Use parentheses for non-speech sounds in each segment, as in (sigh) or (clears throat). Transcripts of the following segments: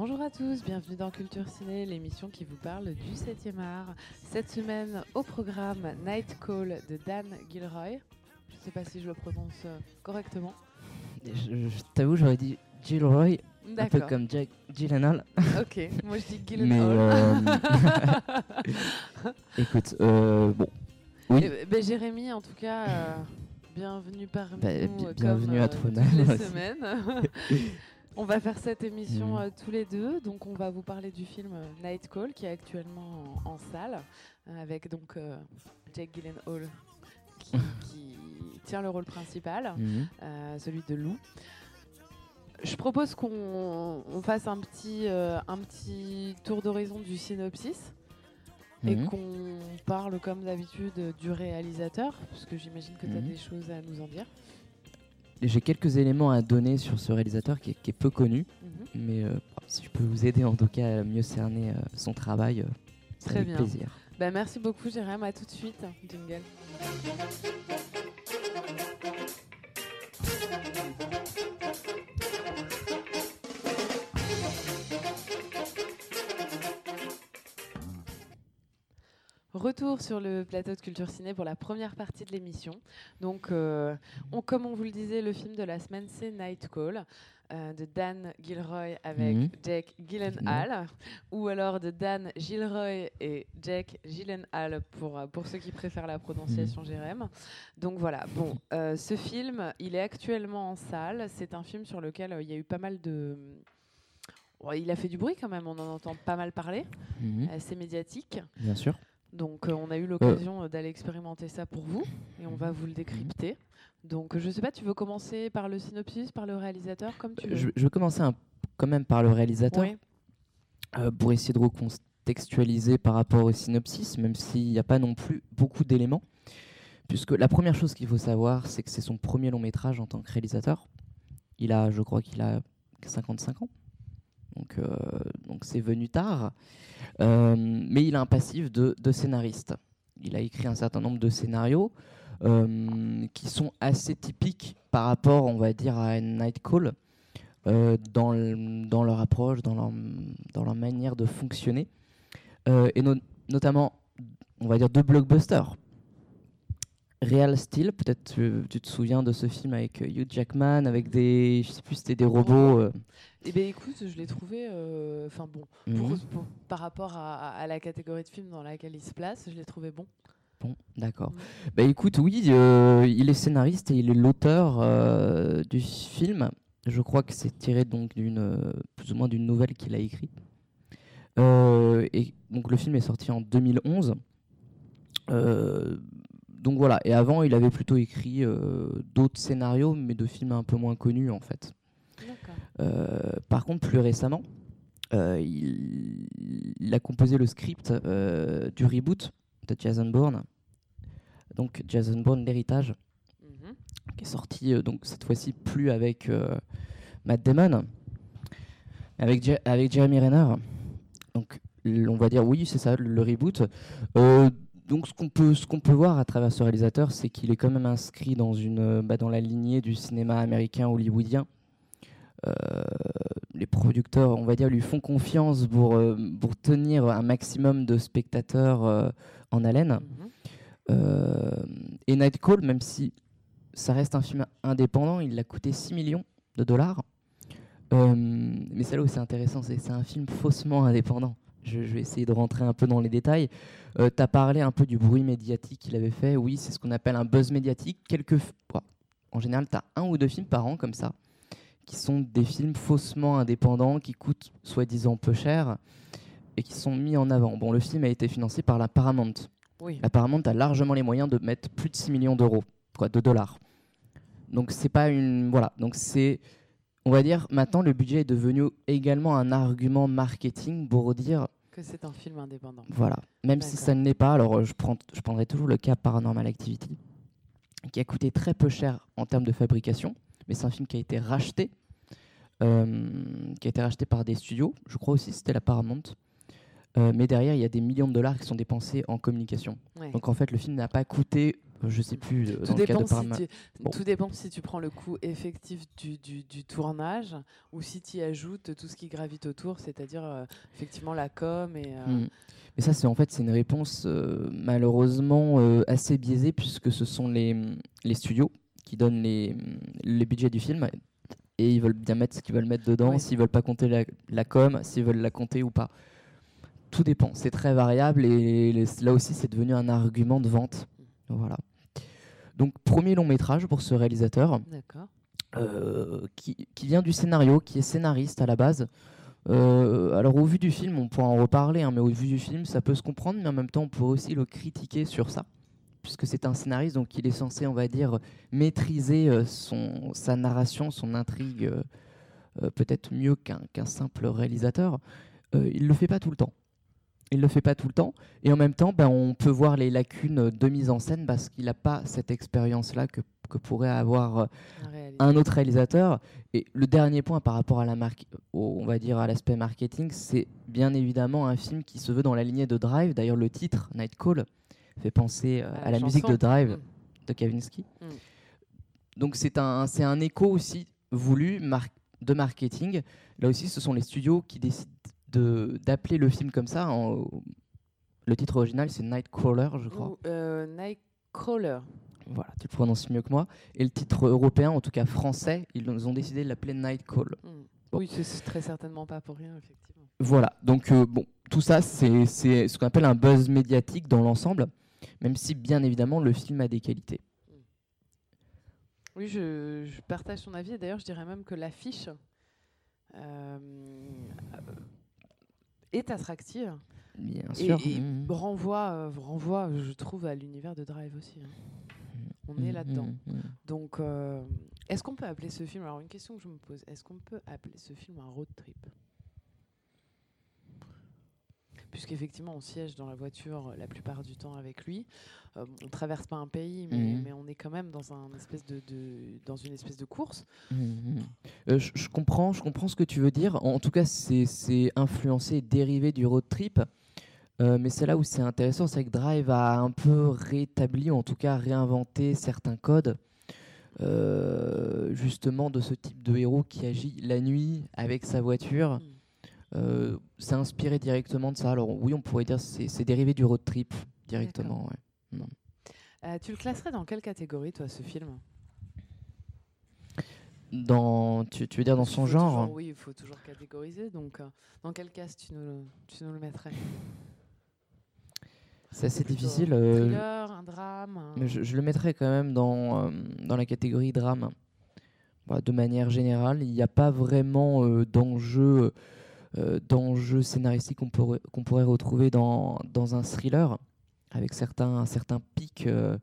Bonjour à tous, bienvenue dans Culture Ciné, l'émission qui vous parle du 7e art. Cette semaine, au programme Night Call de Dan Gilroy. Je ne sais pas si je le prononce euh, correctement. Je, je t'avoue, j'aurais dit Gilroy, un peu comme Jack Gyllenhaal. Ok, moi je dis Mais Gyllenhaal. euh, (laughs) écoute, euh, bon, oui. Eh ben, Jérémy, en tout cas, euh, bienvenue parmi Bah, nous. bi- bienvenue comme, à Nana, les semaines. (laughs) on va faire cette émission Mhm. euh, tous les deux. Donc, on va vous parler du film euh, Night Call qui est actuellement en, en salle euh, avec donc euh, Jake Gyllenhaal qui, (laughs) qui tient le rôle principal, euh, celui de Lou. Je propose qu'on on fasse un petit, un petit tour d'horizon du synopsis et Mhm. qu'on parle comme d'habitude du réalisateur, parce que j'imagine que tu as des choses à nous en dire. J'ai quelques éléments à donner sur ce réalisateur qui est, qui est peu connu, Mhm. mais euh, si je peux vous aider en tout cas à mieux cerner euh, son travail, euh, c'est Très avec bien. plaisir. Bah, merci beaucoup Jérém, à tout de suite. Jingle. Retour sur le plateau de Culture Ciné pour la première partie de l'émission. Donc, euh, on, comme on vous le disait, le film de la semaine, c'est Night Call euh, de Dan Gilroy avec Mhm. Jake Gyllenhaal, ou alors de Dan Gilroy et Jake Gyllenhaal pour, euh, pour ceux qui préfèrent la prononciation Jérém. Donc voilà, bon, euh, ce film, il est actuellement en salle. C'est un film sur lequel il y a eu pas mal de... Ouais, il a fait du bruit quand même, on en entend pas mal parler, Mhm. assez médiatique. Bien sûr. Donc euh, on a eu l'occasion euh, d'aller expérimenter ça pour vous et on va vous le décrypter. Donc je sais pas, tu veux commencer par le synopsis, par le réalisateur, comme tu veux. Je, je vais commencer un- quand même par le réalisateur. Oui. euh, pour essayer de recontextualiser par rapport au synopsis, même s'il n'y a pas non plus beaucoup d'éléments. Puisque la première chose qu'il faut savoir, c'est que c'est son premier long métrage en tant que réalisateur. Il a, je crois qu'il a 55 ans. Donc, euh, donc c'est venu tard. Euh, mais il a un passif de, scénariste. Il a écrit un certain nombre de scénarios euh, qui sont assez typiques par rapport, on va dire, à Night Call dans, le- dans leur approche, dans leur, manière de fonctionner. Et no- notamment, on va dire, deux blockbusters. Real Steel, peut-être tu, tu te souviens de ce film avec euh, Hugh Jackman, avec des, je sais plus, c'était des robots. euh, Eh bien écoute, je l'ai trouvé, euh, enfin bon, mhm. pour- par rapport à, à la catégorie de film dans laquelle il se place, je l'ai trouvé bon. Bon, d'accord. Mhm. Bah écoute, oui, euh, il est scénariste et il est l'auteur du film. Je crois que c'est tiré donc d'une plus ou moins d'une nouvelle qu'il a écrite. Et donc le film est sorti en 2011. Euh, donc voilà. Et avant, il avait plutôt écrit euh, d'autres scénarios, mais de films un peu moins connus en fait. Euh, par contre, plus récemment, euh, il, il a composé le script du reboot de Jason Bourne. Donc Jason Bourne, l'héritage, Mhm. qui est sorti donc cette fois-ci plus avec Matt Damon, mais avec, Je- avec Jeremy Renner. Donc on va dire oui, c'est ça, le, le reboot. Euh, donc ce qu'on peut, ce qu'on peut voir à travers ce réalisateur, c'est qu'il est quand même inscrit dans, une, euh, bah, dans la lignée du cinéma américain hollywoodien. Euh, les producteurs, on va dire, lui font confiance pour, euh, pour tenir un maximum de spectateurs euh, en haleine. Mhm. Euh, et Night Call, même si ça reste un film indépendant, il a coûté 6 millions de dollars. Mais c'est là où c'est intéressant, c'est que c'est un film faussement indépendant. Je, je vais essayer de rentrer un peu dans les détails. tu as parlé un peu du bruit médiatique qu'il avait fait. Oui, c'est ce qu'on appelle un buzz médiatique. Quelques, bon, en général, tu as un ou deux films par an comme ça, qui sont des films faussement indépendants, qui coûtent soi-disant peu cher et qui sont mis en avant. Bon, le film a été financé par la Paramount. Oui. La Paramount a largement les moyens de mettre plus de 6 millions d'euros, quoi, de dollars. Donc c'est pas une voilà, donc c'est on va dire maintenant le budget est devenu également un argument marketing pour dire Que c'est un film indépendant. voilà, même si ça ne l'est pas, alors euh, je prends je prendrai toujours le cas Paranormal Activity qui a coûté très peu cher en termes de fabrication, mais c'est un film qui a été racheté euh, qui a été racheté par des studios, je crois aussi c'était la Paramount. Euh, mais derrière, il y a des millions de dollars qui sont dépensés en communication. Ouais. Donc en fait, le film n'a pas coûté Je sais plus. Tout, dépend si tu, tout dépend si tu prends le coût effectif du, du, tournage ou si tu ajoutes tout ce qui gravite autour, c'est-à-dire effectivement la com et. Hmm. Mais ça, c'est en fait c'est une réponse malheureusement assez biaisée puisque ce sont les, les studios qui donnent les, les budgets du film et ils veulent bien mettre ce qu'ils veulent mettre dedans, s'ils veulent pas compter la, la com, s'ils veulent la compter ou pas. Tout dépend, c'est très variable et là aussi c'est devenu un argument de vente. Voilà. Donc premier long métrage pour ce réalisateur, euh, qui, qui, vient du scénario, qui est scénariste à la base. Euh, alors au vu du film, on pourra en reparler, hein, mais au vu du film, ça peut se comprendre, mais en même temps, on peut aussi le critiquer sur ça puisque c'est un scénariste, donc il est censé, on va dire, maîtriser euh, son, sa narration, son intrigue, euh, peut-être mieux qu'un simple réalisateur. il ne le fait pas tout le temps. Il ne le fait pas tout le temps. Et en même temps, ben, on peut voir les lacunes de mise en scène parce qu'il n'a pas cette expérience-là que, que, pourrait avoir un, autre réalisateur. Et le dernier point par rapport à la marque, on va dire à l'aspect marketing, c'est bien évidemment un film qui se veut dans la lignée de Drive. D'ailleurs, le titre, Night Call, fait penser euh, à, la, musique de Drive mm. de Kavinsky. Mm. Donc c'est un, c'est un écho aussi voulu de marketing. Là aussi, ce sont les studios qui décident de, d'appeler le film comme ça. En, le titre original, c'est Nightcrawler, je crois. Euh, Nightcrawler. Voilà, tu le prononces mieux que moi. Et le titre européen, en tout cas français, ils ont décidé de l'appeler Nightcall. Mm. Oui, c'est très certainement pas pour rien, effectivement. Voilà, donc euh, bon, tout ça, c'est ce qu'on appelle un buzz médiatique dans l'ensemble même si bien évidemment le film a des qualités. Oui, je, partage son avis. D'ailleurs, je dirais même que l'affiche euh, est attractive. Bien sûr. Et, mmh. renvoie, euh, renvoie, je trouve, à l'univers de Drive aussi. Hein. On est mmh, là-dedans. Mmh, Donc, euh, est-ce qu'on peut appeler ce film? Alors, une question que je me pose est-ce qu'on peut appeler ce film un road trip? Puisqu'effectivement on siège dans la voiture la plupart du temps avec lui. Euh, on traverse pas un pays, mais, mhm. on est quand même dans, un espèce de, dans une espèce de course. Mhm. Euh, je, comprends, je comprends ce que tu veux dire. En tout cas, c'est influencé et dérivé du road trip. Euh, mais c'est là où c'est intéressant, c'est que Drive a un peu rétabli, ou en tout cas réinventé certains codes, justement de ce type de héros qui agit la nuit avec sa voiture. Euh, c'est inspiré directement de ça. Alors oui, on pourrait dire c'est c'est dérivé du road trip directement. Euh, tu le classerais dans quelle catégorie, toi, ce film? Dans, tu, tu, veux dire dans son genre Oui, il faut toujours catégoriser. Donc, euh, dans quel cas tu nous, tu nous le mettrais? C'est assez difficile. Un thriller, un drame Mais je, le mettrais quand même dans, dans la catégorie drame. de manière générale, il n'y a pas vraiment d'enjeu euh, d'enjeux scénaristiques qu'on pourrait, pourrait retrouver dans, dans un thriller, avec certains, certains pics euh,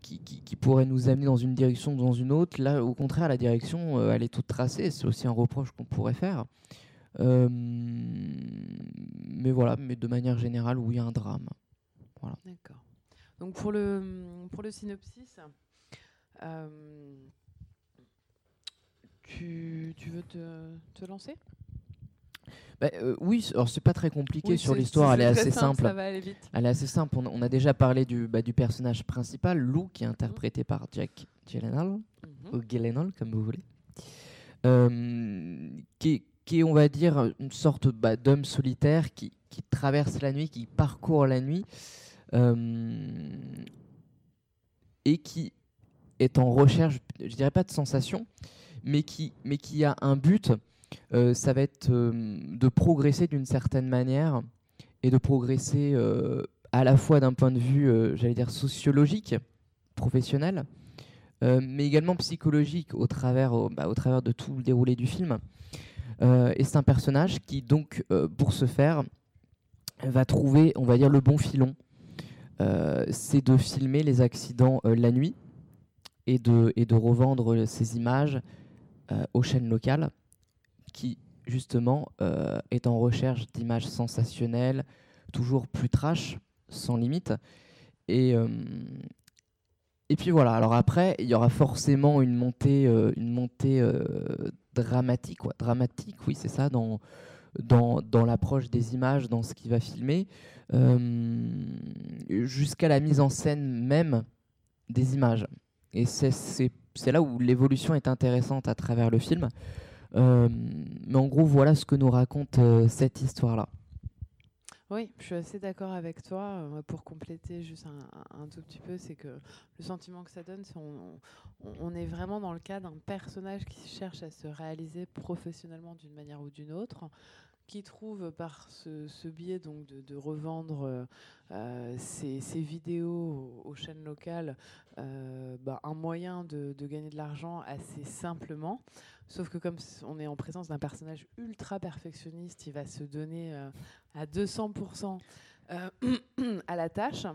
qui, qui, pourraient nous amener dans une direction ou dans une autre. Là, au contraire, la direction, euh, elle est toute tracée. C'est aussi un reproche qu'on pourrait faire. mais voilà, mais de manière générale, oui, un drame. Voilà. D'accord. Donc pour le, pour le synopsis, tu, tu, veux te, te lancer? Bah, euh, oui, alors c'est pas très compliqué sur l'histoire, elle est assez simple. Elle est assez simple. On, a déjà parlé du, bah, du personnage principal, Lou, qui est interprété par Jack Gyllenhaal, mhm. ou Gyllenhaal comme vous voulez, euh, qui, qui, est, on va dire, une sorte bah, d'homme solitaire qui, qui, traverse la nuit, qui parcourt la nuit, euh, et qui est en recherche, je dirais pas de sensation, mais qui, mais qui a un but ça va être euh, de progresser d'une certaine manière et de progresser euh, à la fois d'un point de vue, j'allais dire, sociologique, professionnel, mais également psychologique au travers, bah, au travers de tout le déroulé du film. et c'est un personnage qui, donc, pour ce faire, va trouver, on va dire, le bon filon. c'est de filmer les accidents la nuit et de, et de revendre ces images aux chaînes locales qui justement euh, est en recherche d'images sensationnelles, toujours plus trash, sans limite. Et, euh, et puis voilà, alors après, il y aura forcément une montée, euh, une montée dramatique, dramatique, oui, c'est ça, dans, dans, dans l'approche des images, dans ce qu'il va filmer, jusqu'à la mise en scène même des images. Et c'est là où l'évolution est intéressante à travers le film. Mais en gros, voilà ce que nous raconte cette histoire-là. Oui, je suis assez d'accord avec toi. Euh, pour compléter juste un, tout petit peu, c'est que le sentiment que ça donne, c'est on, on, est vraiment dans le cas d'un personnage qui cherche à se réaliser professionnellement d'une manière ou d'une autre, qui trouve par ce, biais donc de, revendre euh, ses, vidéos aux, chaînes locales euh, bah, un moyen de, de gagner de l'argent assez simplement. Sauf que comme on est en présence d'un personnage ultra perfectionniste, il va se donner euh, à 200% euh, (clears throat) à la tâche,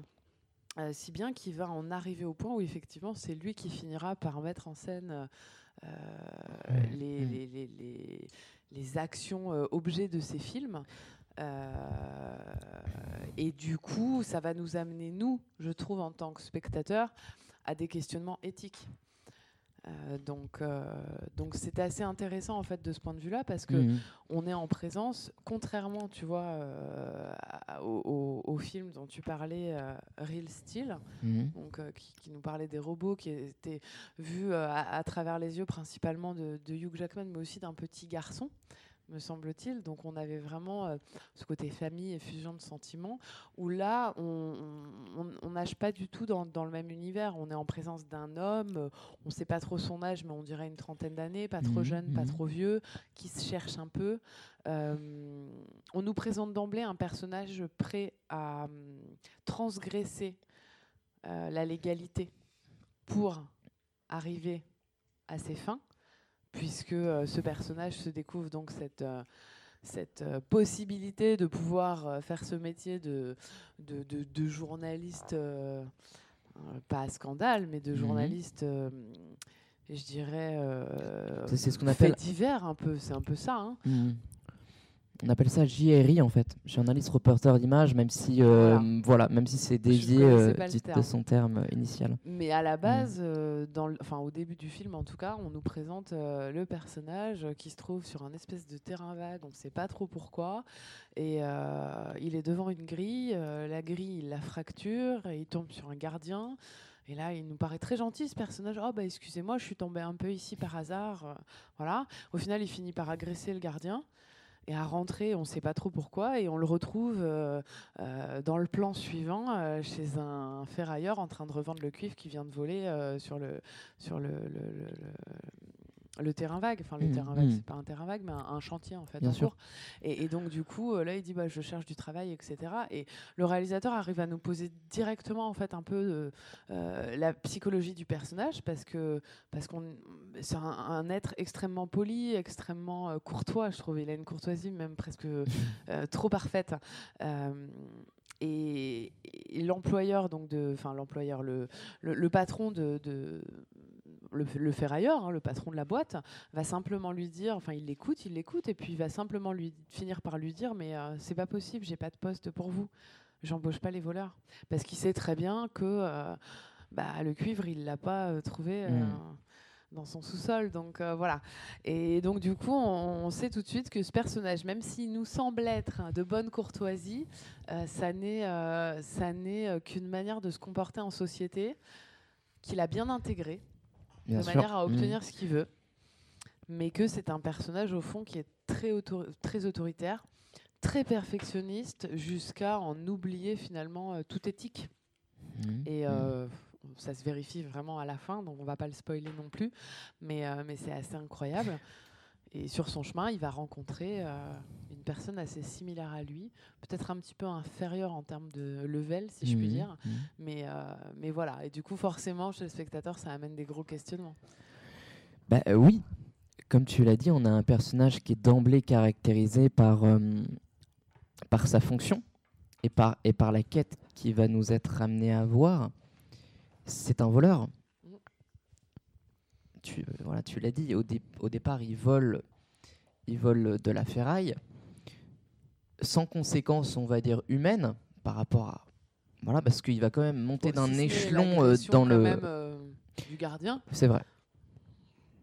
euh, si bien qu'il va en arriver au point où effectivement c'est lui qui finira par mettre en scène les, les, les, les, actions objets de ses films. et du coup, ça va nous amener, nous, je trouve, en tant que spectateurs, à des questionnements éthiques. Euh, donc, euh, donc c'était assez intéressant en fait de ce point de vue-là parce que mhm. on est en présence, contrairement, tu vois, euh, au, film dont tu parlais, Real Steel, mhm. donc qui, nous parlait des robots qui étaient vus à, travers les yeux principalement de, de Hugh Jackman, mais aussi d'un petit garçon me semble-t-il. Donc on avait vraiment euh, ce côté famille et fusion de sentiments, où là, on nage pas du tout dans, le même univers. On est en présence d'un homme, euh, on ne sait pas trop son âge, mais on dirait une trentaine d'années, pas trop mhm, jeune, pas mhm. trop vieux, qui se cherche un peu. Euh, on nous présente d'emblée un personnage prêt à transgresser la légalité pour arriver à ses fins puisque euh, ce personnage se découvre donc cette, euh, cette euh, possibilité de pouvoir faire ce métier de, de, de, journaliste, pas à scandale, mais de mhm. journaliste, je dirais, c'est ce qu'on appelle divers un peu, c'est un peu ça. Hein. Mhm on appelle ça JRI en fait, journaliste reporter d'image, même si euh, voilà. même si c'est dévié euh, de son terme euh, initial. Mais à la mm. base, dans enfin au début du film en tout cas, on nous présente le personnage qui se trouve sur un espèce de terrain vague, on ne sait pas trop pourquoi, et il est devant une grille, la grille il la fracture, et il tombe sur un gardien. Et là, il nous paraît très gentil ce personnage. Oh bah excusez-moi, je suis tombé un peu ici par hasard. voilà. Au final, il finit par agresser le gardien. Et à rentrer, on ne sait pas trop pourquoi, et on le retrouve euh, euh, dans le plan suivant euh, chez un ferrailleur en train de revendre le cuivre qui vient de voler sur le sur le, le terrain vague, enfin le mmh, terrain vague, mmh. c'est pas un terrain vague, mais un, chantier en fait. Bien sûr. Et, donc du coup, là, il dit bah je cherche du travail, etc. Et le réalisateur arrive à nous poser directement en fait un peu la psychologie du personnage parce que parce qu'on c'est un, être extrêmement poli, extrêmement courtois, je trouve. Il a une courtoisie même presque (laughs) trop parfaite. et, l'employeur donc de enfin l'employeur le, le, patron de, de le, ferrailleur, hein, le patron de la boîte, va simplement lui dire, enfin il l'écoute, il l'écoute, et puis il va simplement lui finir par lui dire, mais euh, c'est pas possible, j'ai pas de poste pour vous, j'embauche pas les voleurs, parce qu'il sait très bien que euh, bah, le cuivre il l'a pas euh, trouvé. Hmm. Dans son sous-sol, donc voilà. Et donc du coup, on, sait tout de suite que ce personnage, même s'il nous semble être de bonne courtoisie, ça n'est ça n'est qu'une manière de se comporter en société qu'il a bien de manière à obtenir mm. ce qu'il veut. Mais que c'est un personnage, au fond, qui est très, très autoritaire, très perfectionniste, jusqu'à en oublier finalement euh, toute éthique. Mm. Et mm. euh, ça se vérifie vraiment à la fin, donc on va pas le spoiler non plus. Mais, euh, mais c'est assez incroyable. Et sur son chemin, il va rencontrer une personne assez similaire à lui, peut-être un petit peu inférieure en termes de level, si je puis dire. Mais, mais voilà. Et du coup, forcément, chez le spectateur, ça amène des gros questionnements. Bah, oui, comme tu l'as dit, on a un personnage qui est d'emblée caractérisé par, par sa fonction et par, et par la quête qui va nous être amené à voir. C'est un voleur tu, euh, voilà, tu l'as dit, au, au, départ, il vole, il vole de la ferraille, sans conséquence, on va dire, humaine, par rapport à... Voilà, parce qu'il va quand même monter d'un échelon euh, dans le... Même, euh, du gardien. C'est vrai.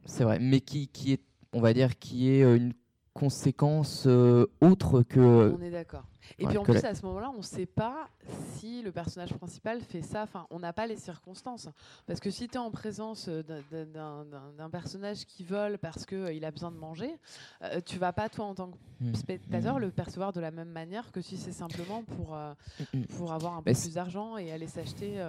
C'est vrai. Mais qui, qui est, on va dire, qui est une conséquences autres que. On est d'accord. Et puis en plus, à ce moment-là, on ne sait pas si le personnage principal fait ça. Enfin, on n'a pas les circonstances. Parce que si tu es en présence d'un personnage qui vole parce qu'il a besoin de manger, tu vas pas, toi, en tant que mmh. spectateur, mmh. le percevoir de la même manière que si c'est simplement pour, mmh. pour avoir un peu plus d'argent et aller s'acheter.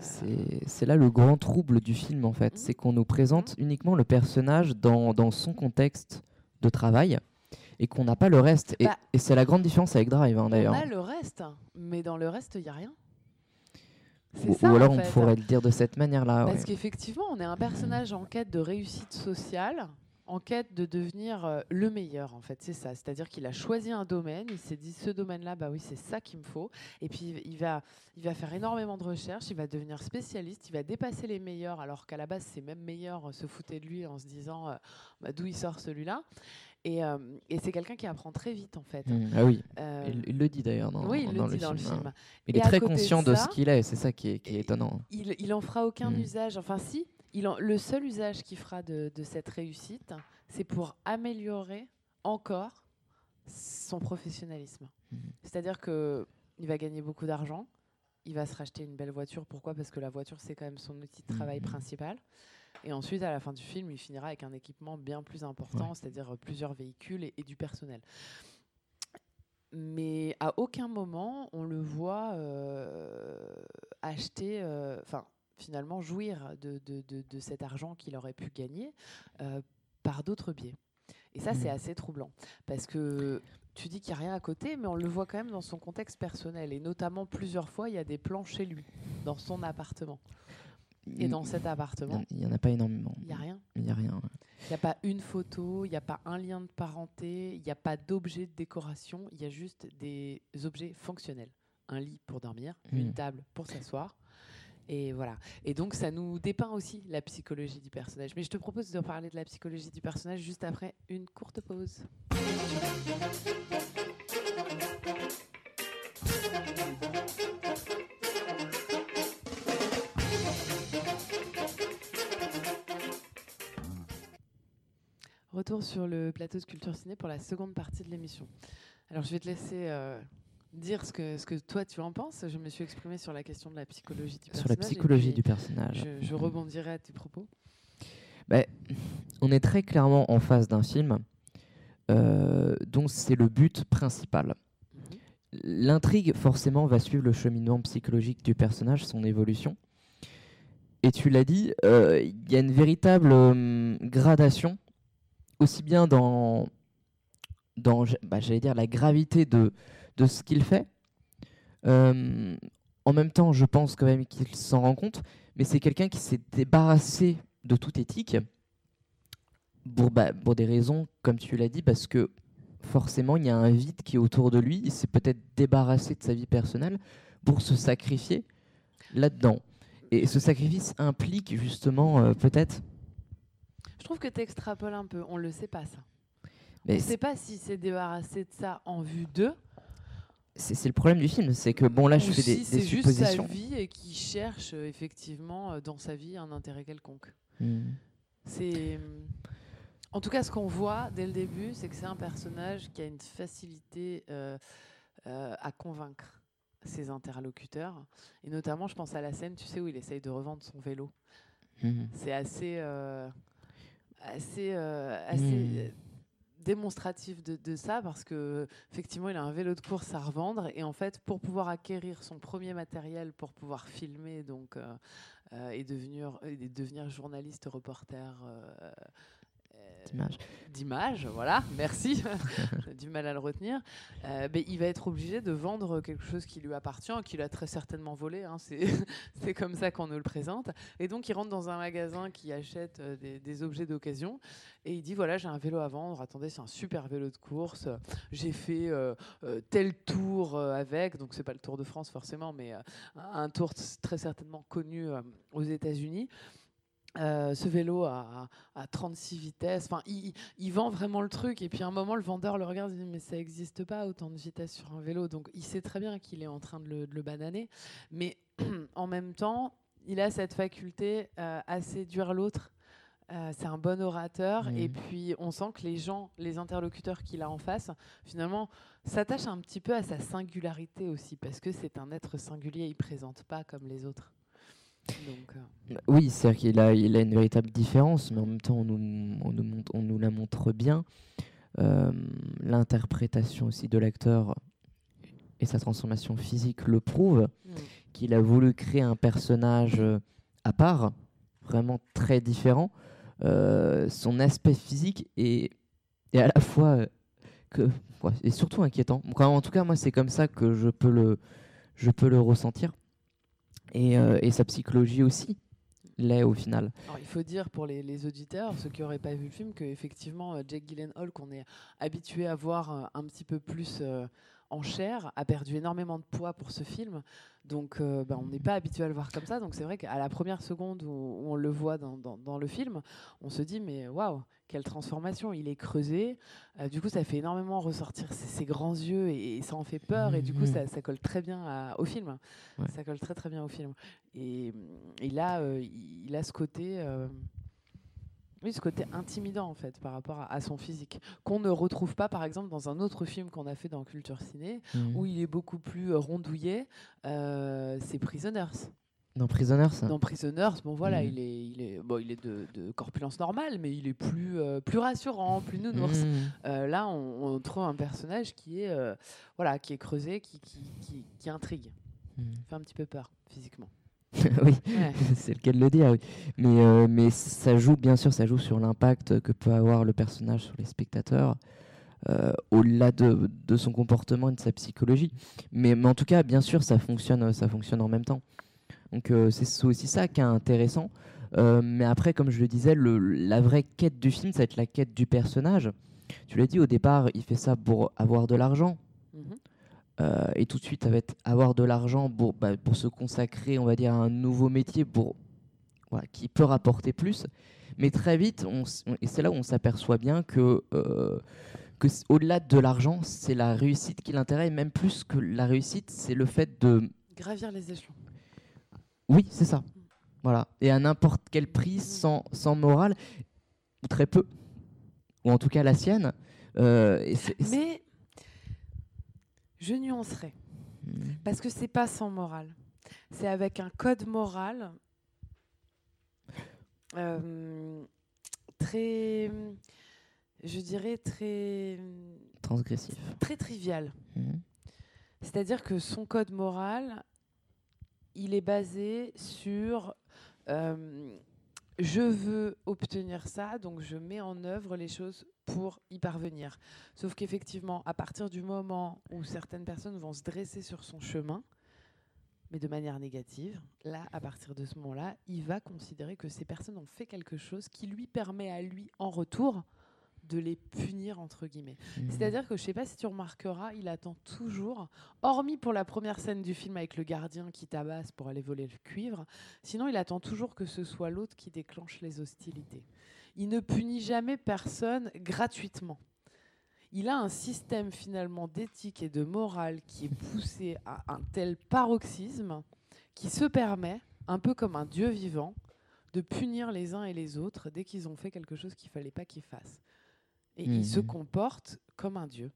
C'est là le grand trouble du film en fait, c'est qu'on nous présente uniquement le personnage dans, dans, son contexte de travail et qu'on n'a pas le reste. Et, bah, c'est la grande différence avec Drive hein, d'ailleurs. On a le reste, mais dans le reste, il n'y a rien. Ou, ça, ou, alors on pourrait le dire de cette manière-là. Parce qu'effectivement, on est un personnage en quête de réussite sociale en quête de devenir euh, le meilleur, en fait, c'est ça. C'est-à-dire qu'il a choisi un domaine, il s'est dit ce domaine-là, bah oui, c'est ça qu'il me faut. Et puis il va, il va faire énormément de recherches, il va devenir spécialiste, il va dépasser les meilleurs, alors qu'à la base, ses mêmes meilleurs se foutaient de lui en se disant euh, bah, d'où il sort celui-là. Et, euh, et c'est quelqu'un qui apprend très vite, en fait. Mmh, ah oui, il, le dit d'ailleurs dans, oui, il le, dit dans le film. Il est très conscient de, ce qu'il est, c'est ça qui est, qui est étonnant. Il, il en fera aucun mmh. usage, enfin si, le seul usage qu'il fera de, cette réussite, c'est pour améliorer encore son professionnalisme. Mhm. C'est-à-dire que il va gagner beaucoup d'argent, il va se racheter une belle voiture. Pourquoi? Parce que la voiture, c'est quand même son outil de travail mhm. principal. Et ensuite, à la fin du film, il finira avec un équipement bien plus important, c'est-à-dire plusieurs véhicules et, du personnel. Mais à aucun moment, on le voit euh, acheter, euh, enfin, finalement jouir de, de, de, cet argent qu'il aurait pu gagner euh, par d'autres biais. Et ça, c'est mmh. assez troublant. Parce que tu dis qu'il n'y a rien à côté, mais on le voit quand même dans son contexte personnel. Et notamment, plusieurs fois, il y a des plans chez lui, dans son appartement. Et dans cet appartement. Il n'y en a pas énormément. Il n'y a rien. Il n'y a rien. Il n'y a pas une photo, il n'y a pas un lien de parenté, il n'y a pas d'objet de décoration, il y a juste des objets fonctionnels. Un lit pour dormir, une mmh. table pour s'asseoir, et voilà. Et donc, ça nous dépeint aussi la psychologie du personnage. Mais je te propose de parler de la psychologie du personnage juste après une courte pause. Retour sur le plateau de Culture Ciné pour la seconde partie de l'émission. Alors, je vais te laisser euh, dire ce que, ce que toi tu en penses. Je me suis exprimée sur la question de la psychologie du personnage. Sur la psychologie du personnage. Je, rebondirai à tes propos. Bah, on est très clairement en face d'un film euh, dont c'est le but principal. Mhm. L'intrigue, forcément, va suivre le cheminement psychologique du personnage, son évolution. Et tu l'as dit, euh, il y a une véritable euh, gradation, aussi bien dans, dans bah, j'allais dire, la gravité de, de ce qu'il fait. Euh, en même temps, je pense quand même qu'il s'en rend compte, mais c'est quelqu'un qui s'est débarrassé de toute éthique pour, bah, pour des raisons, comme tu l'as dit, parce que forcément, il y a un vide qui est autour de lui. Il s'est peut-être débarrassé de sa vie personnelle pour se sacrifier là-dedans. Et ce sacrifice implique justement, euh, peut-être. Je trouve que tu extrapoles un peu. On ne le sait pas, ça. Mais on ne sait pas s'il s'est débarrassé de ça en vue d'eux c'est le problème du film, c'est que bon là je fais des, des c'est juste sa vie et qui cherche euh, effectivement euh, dans sa vie un intérêt quelconque. Hmm. C'est hmm, en tout cas ce qu'on voit dès le début, c'est que c'est un personnage qui a une facilité euh, à convaincre ses interlocuteurs et notamment je pense à la scène, tu sais où il essaye de revendre son vélo. Hmm. C'est assez assez assez démonstratif de, ça parce que effectivement il a un vélo de course à revendre et en fait pour pouvoir acquérir son premier matériel pour pouvoir filmer donc euh, euh, et devenir et devenir journaliste reporter euh, d'image. voilà, merci. (laughs) J'ai du mal à le retenir. Euh, mais il va être obligé de vendre quelque chose qui lui appartient, qu'il a très certainement volé. Hein, c'est (laughs) comme ça qu'on nous le présente. Et donc, il rentre dans un magasin qui achète euh, des, objets d'occasion et il dit voilà, j'ai un vélo à vendre. Attendez, c'est un super vélo de course. J'ai fait euh, tel tour avec. Donc, c'est pas le Tour de France forcément, mais un tour très certainement connu aux États-Unis. Euh, ce vélo à, 36 vitesses. Enfin, il, vend vraiment le truc. Et puis à un moment, le vendeur le regarde et dit Mais ça n'existe pas autant de vitesse sur un vélo. Donc il sait très bien qu'il est en train de le, bananer. Mais (clears throat) en même temps, il a cette faculté euh, à séduire l'autre Euh, c'est un bon orateur et Mhm. puis on sent que les gens, les interlocuteurs qu'il a en face, finalement, s'attachent un petit peu à sa singularité aussi parce que c'est un être singulier, il présente pas comme les autres. Donc, euh, Oui, c'est-à-dire qu'il a, il a une véritable différence, mais en même temps, on nous, on nous, montre- on nous la montre bien. Euh, L'interprétation aussi de l'acteur et sa transformation physique le prouve, mm. qu'il a voulu créer un personnage euh, à part, vraiment très différent. Euh, son aspect physique est, est à la fois que, et surtout inquiétant. En tout cas, moi, c'est comme ça que je peux le, je peux le ressentir. Et, euh, et sa psychologie aussi l'est au final. Il faut dire pour les, auditeurs, ceux qui n'auraient pas vu le film, qu'effectivement, euh, Jake Gyllenhaal, qu'on est habitué à voir euh, un petit peu plus en chair, a perdu énormément de poids pour ce film. Donc, euh, bah, on n'est pas habitué à le voir comme ça. Donc, c'est vrai qu'à la première seconde où, où on le voit dans, dans- dans le film, on se dit, mais waouh, quelle transformation Il est creusé. Euh, du coup, ça fait énormément ressortir ses, ses grands yeux et, et ça en fait peur. Et du coup, Mhm. ça, ça colle très bien à- au film. Ouais. Ça colle très, très bien au film. Et, et là, euh, il a ce côté, oui, ce côté intimidant en fait par rapport à, à son physique, qu'on ne retrouve pas par exemple dans un autre film qu'on a fait dans Culture Ciné, où il est beaucoup plus euh, rondouillé. euh, c'est Prisoners. Dans Prisoners ça Dans Prisoners, bon voilà, Mhm. il est, il est, bon, il est de, de corpulence normale, mais il est plus, euh, plus rassurant, plus nounours. Mhm. Euh, là, on, on trouve un personnage qui est, euh, voilà, qui est creusé, qui, qui, qui, qui intrigue, Mhm. fait un petit peu peur physiquement. (laughs) oui, Ouais. (laughs) c'est le cas de le dire. oui. Mais, euh, mais ça joue, bien sûr, ça joue sur l'impact que peut avoir le personnage sur les spectateurs, euh, au-delà de, de son comportement et de sa psychologie. Mais, mais en tout cas, bien sûr, ça fonctionne, ça fonctionne en même temps. Donc euh, c'est aussi ça qui est intéressant. Mais après, comme je le disais, le- la vraie quête du film, ça va être la quête du personnage. Tu l'as dit au départ, il fait ça pour avoir de l'argent. Mhm. Euh, et tout de suite, ça va être avoir de l'argent pour, bah, pour se consacrer, on va dire, à un nouveau métier pour, voilà, qui peut rapporter plus. Mais très vite, on, et c'est là où on s'aperçoit bien que, euh, que au-delà de l'argent, c'est la réussite qui l'intéresse, même plus que la réussite, c'est le fait de... Gravir les échelons. Oui, c'est ça. Voilà. Et à n'importe quel prix, sans, sans morale, ou très peu, ou en tout cas la sienne. Euh, et Mais je nuancerai. Mhm. Parce que c'est pas sans morale. C'est avec un code moral euh, très, je dirais très, Transgressif. très trivial. Mhm. C'est-à-dire que son code moral, il est basé sur euh, je veux obtenir ça, donc je mets en œuvre les choses pour y parvenir. Sauf qu'effectivement, à partir du moment où certaines personnes vont se dresser sur son chemin, mais de manière négative, là, à partir de ce moment-là, il va considérer que ces personnes ont fait quelque chose qui lui permet à lui, en retour, de les punir, entre guillemets. Mhm. C'est-à-dire que je sais pas si tu remarqueras, il attend toujours, hormis pour la première scène du film avec le gardien qui tabasse pour aller voler le cuivre, sinon il attend toujours que ce soit l'autre qui déclenche les hostilités. Il ne punit jamais personne gratuitement. Il a un système finalement d'éthique et de morale qui est poussé à un tel paroxysme qui se permet, un peu comme un dieu vivant, de punir les uns et les autres dès qu'ils ont fait quelque chose qu'il fallait pas qu'ils fassent. Et il se Mhm. comporte comme un dieu.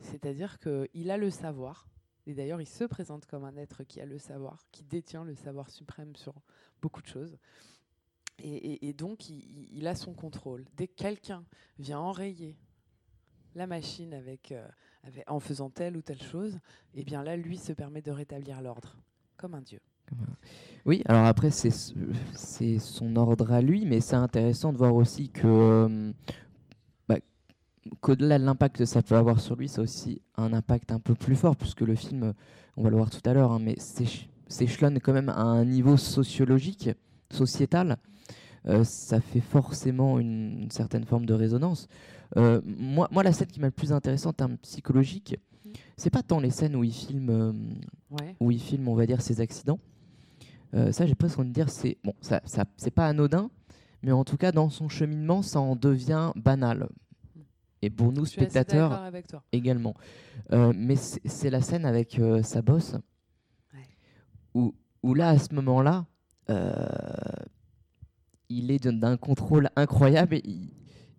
C'est-à-dire qu'il a le savoir. Et d'ailleurs, il se présente comme un être qui a le savoir, qui détient le savoir suprême sur beaucoup de choses. Et, et- et donc, il, a son contrôle. Dès que quelqu'un vient enrayer la machine avec, euh, avec- en faisant telle ou telle chose, eh bien là, lui se permet de rétablir l'ordre, comme un dieu. Oui, alors après, c'est son ordre à lui, mais c'est intéressant de voir aussi que euh, qu'au-delà de l'impact que ça peut avoir sur lui, ça a aussi un impact un peu plus fort, puisque le film, on va le voir tout à l'heure, hein, mais s'éch- s'échelonne quand même à un niveau sociologique, sociétal. Euh, ça fait forcément une, une certaine forme de résonance. Euh, moi, moi, la scène qui m'a le plus intéressant en termes psychologiques, c'est pas tant les scènes où il filme euh, Ouais. où il filme, on va dire, ses accidents. Ça, j'ai presque envie de dire, c'est bon, ça, ça c'est pas anodin, mais en tout cas, dans son cheminement, ça en devient banal. Et pour nous, Je suis assez spectateurs, d'accord avec toi. également. Euh, mais c'est la scène avec euh, sa bosse, Ouais. où, où là, à ce moment-là, euh, il est d'un contrôle incroyable et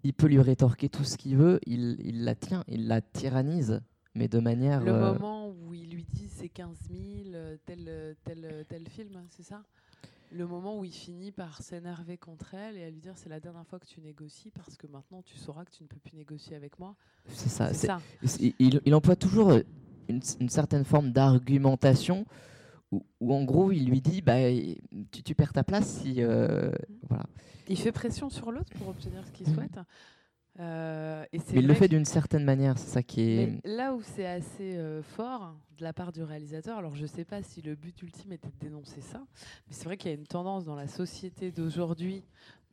il, peut lui rétorquer tout ce qu'il veut, il, il, la tient, il la tyrannise, mais de manière... Le moment où il lui dit c'est 15 000, tel, tel, tel film, c'est ça? Le moment où il finit par s'énerver contre elle et à lui dire c'est la dernière fois que tu négocies parce que maintenant tu sauras que tu ne peux plus négocier avec moi. C'est ça. Il, emploie toujours une, certaine forme d'argumentation où, en gros il lui dit bah, tu, perds ta place si. Euh, voilà. Il fait pression sur l'autre pour obtenir ce qu'il souhaite. Euh, mais il le fait d'une certaine manière, c'est ça qui est. là où c'est assez euh, fort de la part du réalisateur, alors je ne sais pas si le but ultime était de dénoncer ça, mais c'est vrai qu'il y a une tendance dans la société d'aujourd'hui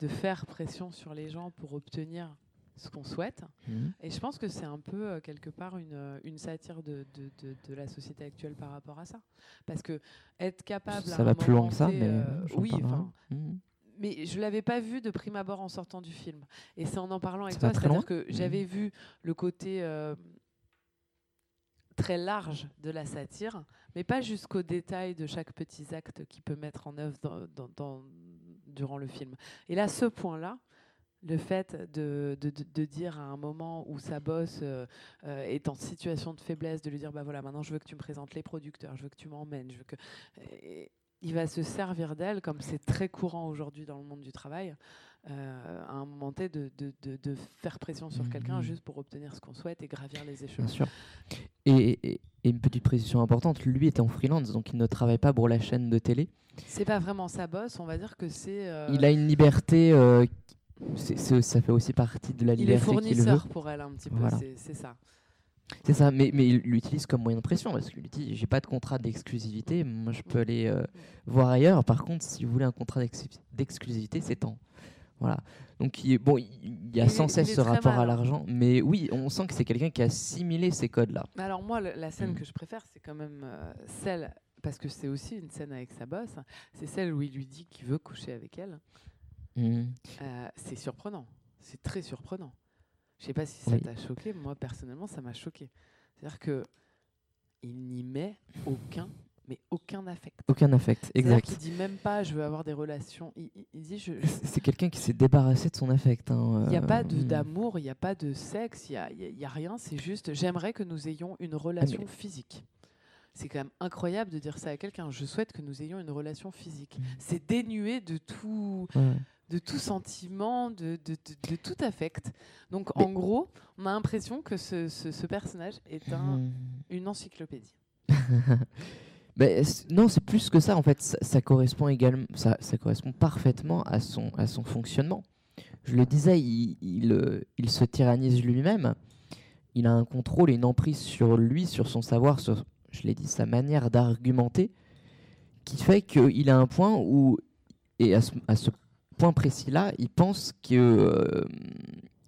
de faire pression sur les gens pour obtenir ce qu'on souhaite. Mhm. Et je pense que c'est un peu euh, quelque part une, une satire de, de, de, la société actuelle par rapport à ça. Parce que être capable. Ça va plus loin que ça, mais. oui, enfin mais je l'avais pas vu de prime abord en sortant du film. Et c'est en en parlant avec toi, c'est-à-dire que j'avais vu le côté euh, très large de la satire, mais pas jusqu'au détail de chaque petit acte qu'il peut mettre en œuvre dans, durant le film. Et là, ce point-là, le fait de, de, de, dire à un moment où sa boss euh, euh, est en situation de faiblesse, de lui dire bah voilà maintenant je veux que tu me présentes les producteurs, je veux que tu m'emmènes, je veux que il va se servir d'elle, comme c'est très courant aujourd'hui dans le monde du travail, euh, à un moment T, de, de, de, faire pression sur quelqu'un mhm. juste pour obtenir ce qu'on souhaite et gravir les échelons. Bien sûr. Et, une petite précision importante, lui était en freelance, donc il ne travaille pas pour la chaîne de télé. C'est pas vraiment sa boss, on va dire que c'est... Euh, il a une liberté... Euh, ça fait aussi partie de la liberté. Il est fournisseur pour elle un petit peu, c'est ça. C'est ça, mais, mais il l'utilise comme moyen de pression parce qu'il dit j'ai pas de contrat d'exclusivité, moi je peux aller euh, voir ailleurs. Par contre, si vous voulez un contrat d'exclusivité, c'est temps. Voilà. Donc il, bon, il y a sans cesse ce rapport à l'argent, mais oui, on sent que c'est quelqu'un qui a assimilé ces codes-là. Alors moi, la scène mm. que je préfère, c'est quand même euh, celle, parce que c'est aussi une scène avec sa bosse, c'est celle où il lui dit qu'il veut coucher avec elle. Mm. Euh, c'est surprenant, c'est très surprenant. Je sais pas si ça t'a choqué, moi personnellement ça m'a choqué. C'est-à-dire que il n'y met aucun, mais aucun affect. Aucun affect, exact. Il dit même pas je veux avoir des relations. Il, dit je. C'est quelqu'un qui s'est débarrassé de son affect. Hein, il n'y a pas hmm. d'amour, il n'y a pas de sexe, il n'y a, y a, rien. C'est juste j'aimerais que nous ayons une relation ah, physique. C'est quand même incroyable de dire ça à quelqu'un. Je souhaite que nous ayons une relation physique. Hmm. C'est dénué de tout de tout sentiment, de, de, de, tout affect. Donc en gros, on a l'impression que ce, ce, personnage est un, hmm. une encyclopédie. (laughs) Mais non, c'est plus que ça. En fait, ça, correspond également, ça, ça, correspond parfaitement à son, à son fonctionnement. Je le disais, il, il, euh, il se tyrannise lui-même. Il a un contrôle et une emprise sur lui, sur son savoir, sur, je l'ai dit, sa manière d'argumenter, qui fait qu'il a un point où, et à ce, à ce point précis-là, il pense qu'il euh,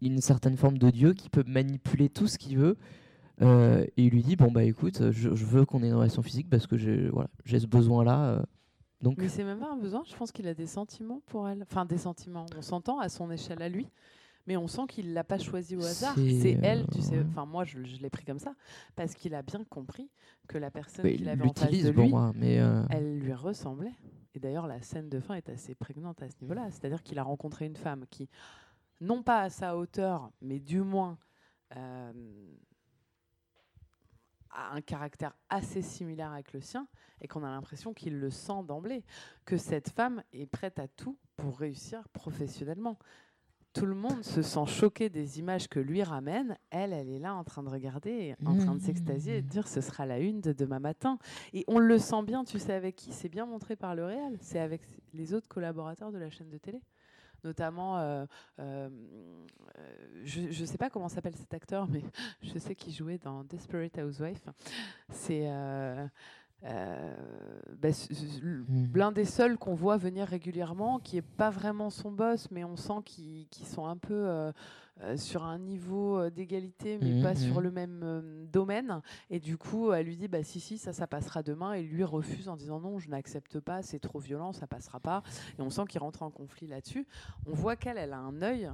y a une certaine forme de Dieu qui peut manipuler tout ce qu'il veut. Euh, et il lui dit bon bah écoute, je, veux qu'on ait une relation physique parce que j'ai voilà, j'ai ce besoin-là. Euh, donc. Mais c'est même pas un besoin. Je pense qu'il a des sentiments pour elle. Enfin des sentiments. On s'entend à son échelle à lui. Mais on sent qu'il l'a pas choisi au hasard. C'est elle, tu sais. Enfin, moi, je, l'ai pris comme ça parce qu'il a bien compris que la personne qu'il avait en face de lui, mais elle lui ressemblait. Et d'ailleurs, la scène de fin est assez prégnante à ce niveau-là. C'est-à-dire qu'il a rencontré une femme qui, non pas à sa hauteur, mais du moins euh, a un caractère assez similaire avec le sien, et qu'on a l'impression qu'il le sent d'emblée, que cette femme est prête à tout pour réussir professionnellement tout le monde se sent choqué des images que lui ramène. Elle, elle est là en train de regarder, en train de s'extasier et de dire ce sera la une de demain matin. Et on le sent bien, tu sais avec qui C'est bien montré par le réel. C'est avec les autres collaborateurs de la chaîne de télé. Notamment, euh, euh, je ne sais pas comment s'appelle cet acteur, mais (laughs) je sais qu'il jouait dans Desperate Housewife. C'est. Euh, ben, hmm. l'un des seuls qu'on voit venir régulièrement, qui est pas vraiment son boss, mais on sent qu'ils sont un peu euh, euh, sur un niveau d'égalité, mais hmm, pas sur hmm. le même domaine. Et du coup, elle lui dit bah si si, ça ça passera demain, et lui refuse en disant non, je n'accepte pas, c'est trop violent, ça passera pas. Et on sent qu'il rentre en conflit là-dessus. On voit qu'elle, elle a un œil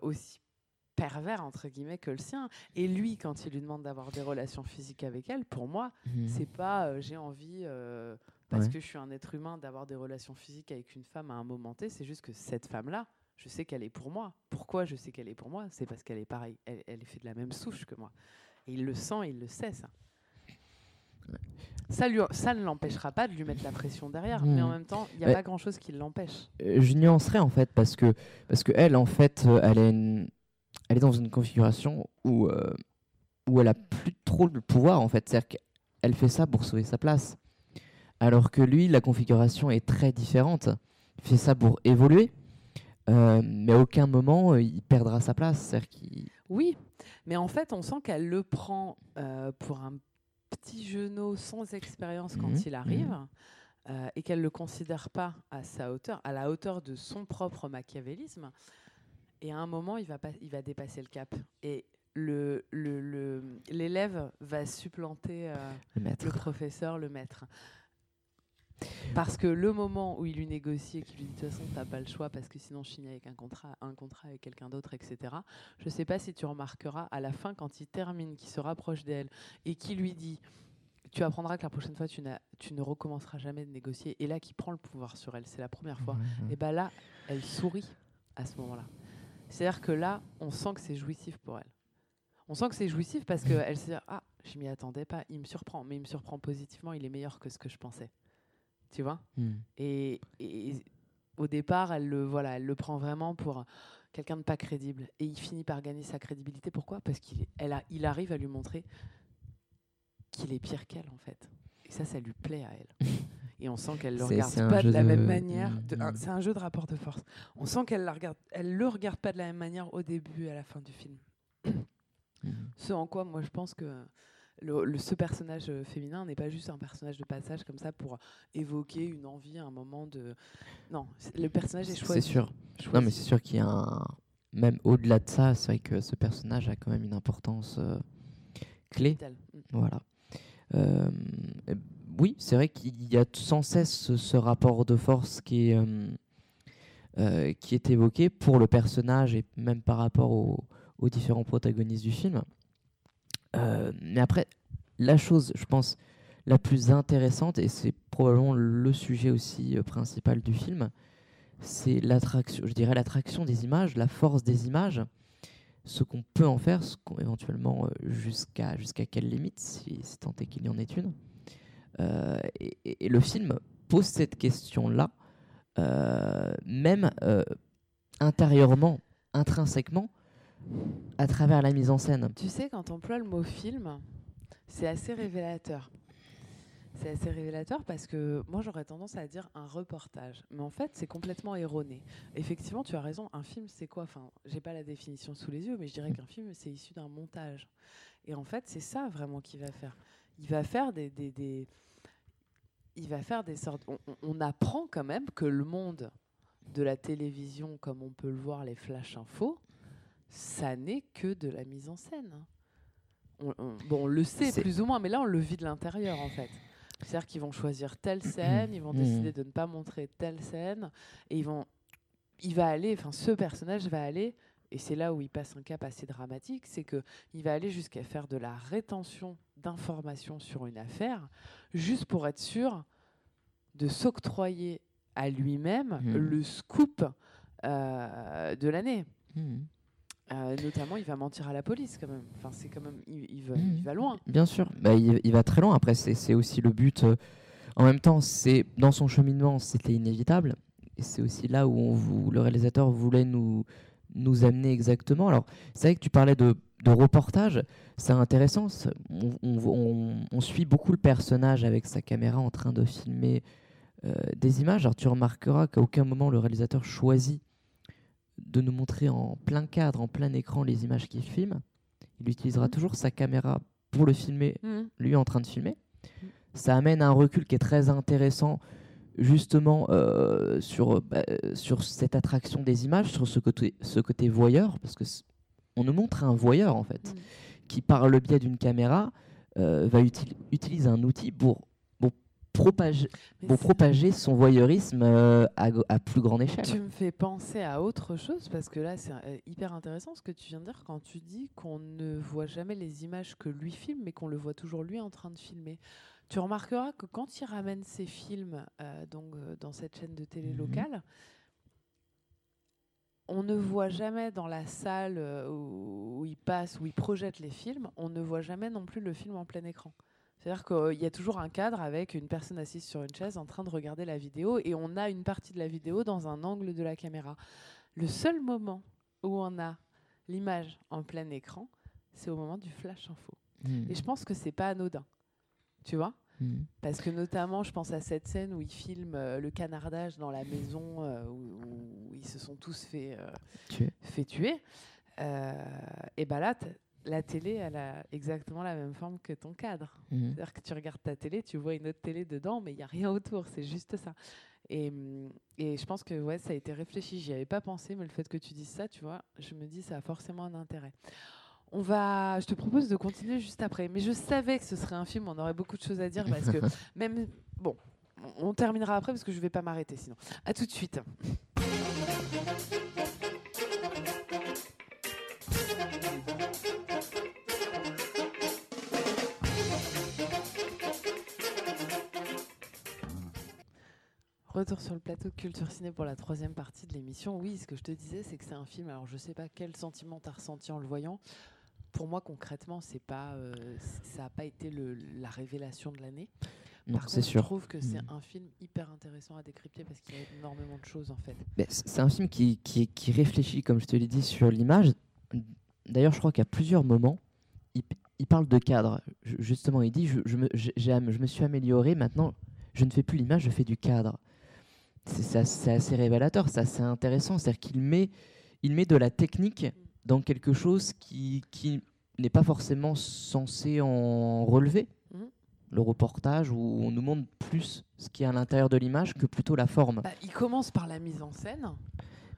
aussi pervers entre guillemets que le sien. Et lui, quand il lui demande d'avoir des relations physiques avec elle, pour moi, mhm. c'est pas euh, j'ai envie euh, parce Ouais. que je suis un être humain d'avoir des relations physiques avec une femme à un moment T. C'est juste que cette femme-là, je sais qu'elle est pour moi. Pourquoi je sais qu'elle est pour moi? C'est parce qu'elle est pareille. Elle, elle est faite de la même souche que moi. Et il le sent, il le sait, ça. Ça, lui, ça ne l'empêchera pas de lui mettre la pression derrière. Mais en Mhm. même temps, il n'y a pas grand-chose qui l'empêche. Euh, je nuancerais en fait parce que parce que elle en fait elle est une- elle est dans une configuration où euh, où elle a plus trop le pouvoir en fait. C'est-à-dire qu'elle fait ça pour sauver sa place. Alors que lui la configuration est très différente. Il fait ça pour évoluer euh, mais à aucun moment euh, il perdra sa place. C'est-à-dire qu'il Oui, mais en fait, on sent qu'elle le prend euh, pour un petit genou sans expérience quand Mhm, il arrive euh, et qu'elle ne le considère pas à sa hauteur, à la hauteur de son propre machiavélisme. Et à un moment, il va, pas, il va dépasser le cap. Et le- le- l'élève va supplanter euh, le professeur, le maître. Parce que le moment où il lui négocie et qu'il lui dit de toute façon t'as pas le choix parce que sinon je signe avec un contrat, un contrat avec quelqu'un d'autre, etc. Je sais pas si tu remarqueras à la fin quand il termine, qu'il se rapproche d'elle et qui lui dit tu apprendras que la prochaine fois tu, ne recommenceras jamais de négocier et là qui prend le pouvoir sur elle, c'est la première fois. Ouais, ouais. Et ben là elle sourit à ce moment-là. C'est-à-dire que là on sent que c'est jouissif pour elle. On sent que c'est jouissif parce qu'elle se dit ah je m'y attendais pas, il me surprend, mais il me surprend positivement, il est meilleur que ce que je pensais. Tu vois? Hmm. et, et au départ, elle le, voilà, elle le prend vraiment pour quelqu'un de pas crédible. Et il finit par gagner sa crédibilité. Pourquoi? Parce qu'il est- elle a, il arrive à lui montrer qu'il est pire qu'elle, en fait. Et ça, ça lui plaît à elle. (laughs) Et on sent qu'elle le C'est- regarde c'est pas de la de- même manière. Mm, mm. C'est un jeu de rapport de force. On sent qu'elle la regarde, elle le regarde pas de la même manière au début et à la fin du film. Hmm. (coughs) Ce en quoi moi je pense que le, le- ce personnage euh, féminin n'est pas juste un personnage de passage comme ça pour évoquer une envie, un moment de. Non, c'est- le personnage est C'est choisi. sûr. Non, mais c'est sûr qu'il y a un. Même au-delà de ça, c'est vrai que ce personnage a quand même une importance euh, clé. Vital. Mm. Voilà. Euh, oui, c'est vrai qu'il y a sans cesse ce, rapport de force qui est, euh, euh, qui est évoqué pour le personnage et même par rapport au- aux différents protagonistes du film. Euh, mais après, la chose, je pense, la plus intéressante, et c'est probablement le sujet aussi principal du film, c'est l'attraction, je dirais l'attraction des images, la force des images, ce qu'on peut en faire, ce éventuellement jusqu'à jusqu'à quelle limite, si, si tant est qu'il y en ait une. Euh, et, le film pose cette question-là, euh, même euh, intérieurement, intrinsèquement, à travers la mise en scène. Tu sais, quand on emploie le mot film, c'est assez révélateur. C'est assez révélateur parce que moi j'aurais tendance à dire un reportage, mais en fait c'est complètement erroné. Effectivement, tu as raison. Un film, c'est quoi? Enfin, j'ai pas la définition sous les yeux, mais je dirais qu'un film c'est issu d'un montage. Et en fait, c'est ça vraiment qu'il va faire. Il va faire des, des, des- il va faire des sortes. On, apprend quand même que le monde de la télévision, comme on peut le voir, les flash infos, ça n'est que de la mise en scène. On, on- bon, on le sait plus ou moins, mais là, on le vit de l'intérieur, en fait. C'est-à-dire qu'ils vont choisir telle scène, ils vont Mhm. décider de ne pas montrer telle scène, et ils vont, il va aller, enfin, ce personnage va aller, et c'est là où il passe un cap assez dramatique, c'est que il va aller jusqu'à faire de la rétention d'informations sur une affaire, juste pour être sûr de s'octroyer à lui-même Mhm. le scoop euh, de l'année. Mhm. Euh, notamment, il va mentir à la police quand même. Enfin, c'est quand même, il, il va, il va loin. Bien sûr, bah, il, il va très loin. Après, c'est aussi le but. euh, en même temps, c'est dans son cheminement, c'était inévitable. Et c'est aussi là où, on le réalisateur voulait nous, nous amener exactement. Alors, c'est vrai que tu parlais de, de reportage. C'est intéressant. On, on- on- on suit beaucoup le personnage avec sa caméra en train de filmer euh, des images. Alors, tu remarqueras qu'à aucun moment le réalisateur choisit de nous montrer en plein cadre, en plein écran, les images qu'il filme. Il utilisera Mhm. toujours sa caméra pour le filmer lui en train de filmer. Ça amène un recul qui est très intéressant justement euh, sur, bah, sur cette attraction des images, sur ce côté, ce côté voyeur, parce que on nous montre un voyeur en fait, Mm. qui par le biais d'une caméra euh, va util- utiliser un outil pour, pour, propager, pour propagé son voyeurisme euh, à, à plus grande échelle. Tu me fais penser à autre chose parce que là, c'est hyper intéressant ce que tu viens de dire quand tu dis qu'on ne voit jamais les images que lui filme, mais qu'on le voit toujours lui en train de filmer. Tu remarqueras que quand il ramène ses films euh, donc, euh, dans cette chaîne de télé Mhm. locale, on ne voit jamais dans la salle euh, où, où il passe, où il projette les films, on ne voit jamais non plus le film en plein écran. C'est-à-dire qu'il y a toujours un cadre avec une personne assise sur une chaise en train de regarder la vidéo et on a une partie de la vidéo dans un angle de la caméra. Le seul moment où on a l'image en plein écran, c'est au moment du flash info. Mhm. Et je pense que c'est pas anodin. Tu vois? Mhm. Parce que notamment, je pense à cette scène où ils filment euh, le canardage dans la maison euh, où, où ils se sont tous fait, euh, Tuer. fait tuer. Euh, et bah là, la télé, elle a exactement la même forme que ton cadre. Mhm. C'est-à-dire que tu regardes ta télé, tu vois une autre télé dedans, mais il n'y a rien autour, c'est juste ça. Et, hum, et je pense que ouais, ça a été réfléchi, j'y avais pas pensé, mais le fait que tu dises ça, tu vois, je me dis ça a forcément un intérêt. On va, je te propose de continuer juste après, mais je savais que ce serait un film, on aurait beaucoup de choses à dire parce que (laughs) même, bon, on terminera après parce que je vais pas m'arrêter sinon. À tout de suite. Retour sur le plateau de Culture Ciné pour la troisième partie de l'émission. Oui, ce que je te disais, c'est que c'est un film. Alors, je sais pas quel sentiment tu as ressenti en le voyant. Pour moi, concrètement, c'est pas, euh, ça n'a pas été le- la révélation de l'année. Non, Par c'est contre, je sûr. trouve que c'est Mm. un film hyper intéressant à décrypter parce qu'il y a énormément de choses en fait. C'est un film qui, qui, qui réfléchit, comme je te l'ai dit, sur l'image. D'ailleurs, je crois qu'à plusieurs moments, il, parle de cadre. Ju- Justement, il dit je, je me, je suis amélioré, maintenant, je ne fais plus l'image, je fais du cadre. C'est assez, révélateur, c'est assez intéressant. C'est-à-dire qu'il met, il met de la technique dans quelque chose qui, qui n'est pas forcément censé en relever. Mhm. Le reportage où on nous montre plus ce qui est à l'intérieur de l'image que plutôt la forme. Bah, il commence par la mise en scène,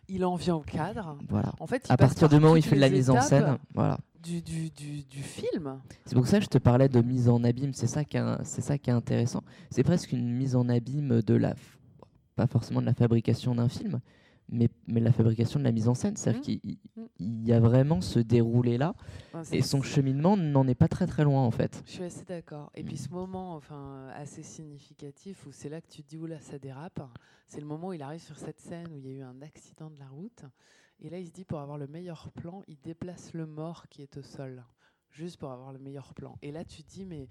il en vient au cadre. Voilà. En fait, à partir du moment où il fait de la mise en scène, voilà. du, du, du, du film. C'est pour ça que je te parlais de mise en abîme. C'est ça qui est, c'est ça qui est intéressant. C'est presque une mise en abîme de la, pas forcément de la fabrication d'un film, mais, mais la fabrication de la mise en scène. C'est-à-dire Mhm. qu'il il- il y a vraiment ce déroulé là, Enfin, c'est- et son cheminement n'en est pas très très loin en fait. Je suis assez d'accord. Et puis Mm. ce moment, enfin, assez significatif, où c'est là que tu te dis, oula, ça dérape, c'est le moment où il arrive sur cette scène où il y a eu un accident de la route. Et là, il se dit, pour avoir le meilleur plan, il déplace le mort qui est au sol, juste pour avoir le meilleur plan. Et là, tu te dis, mais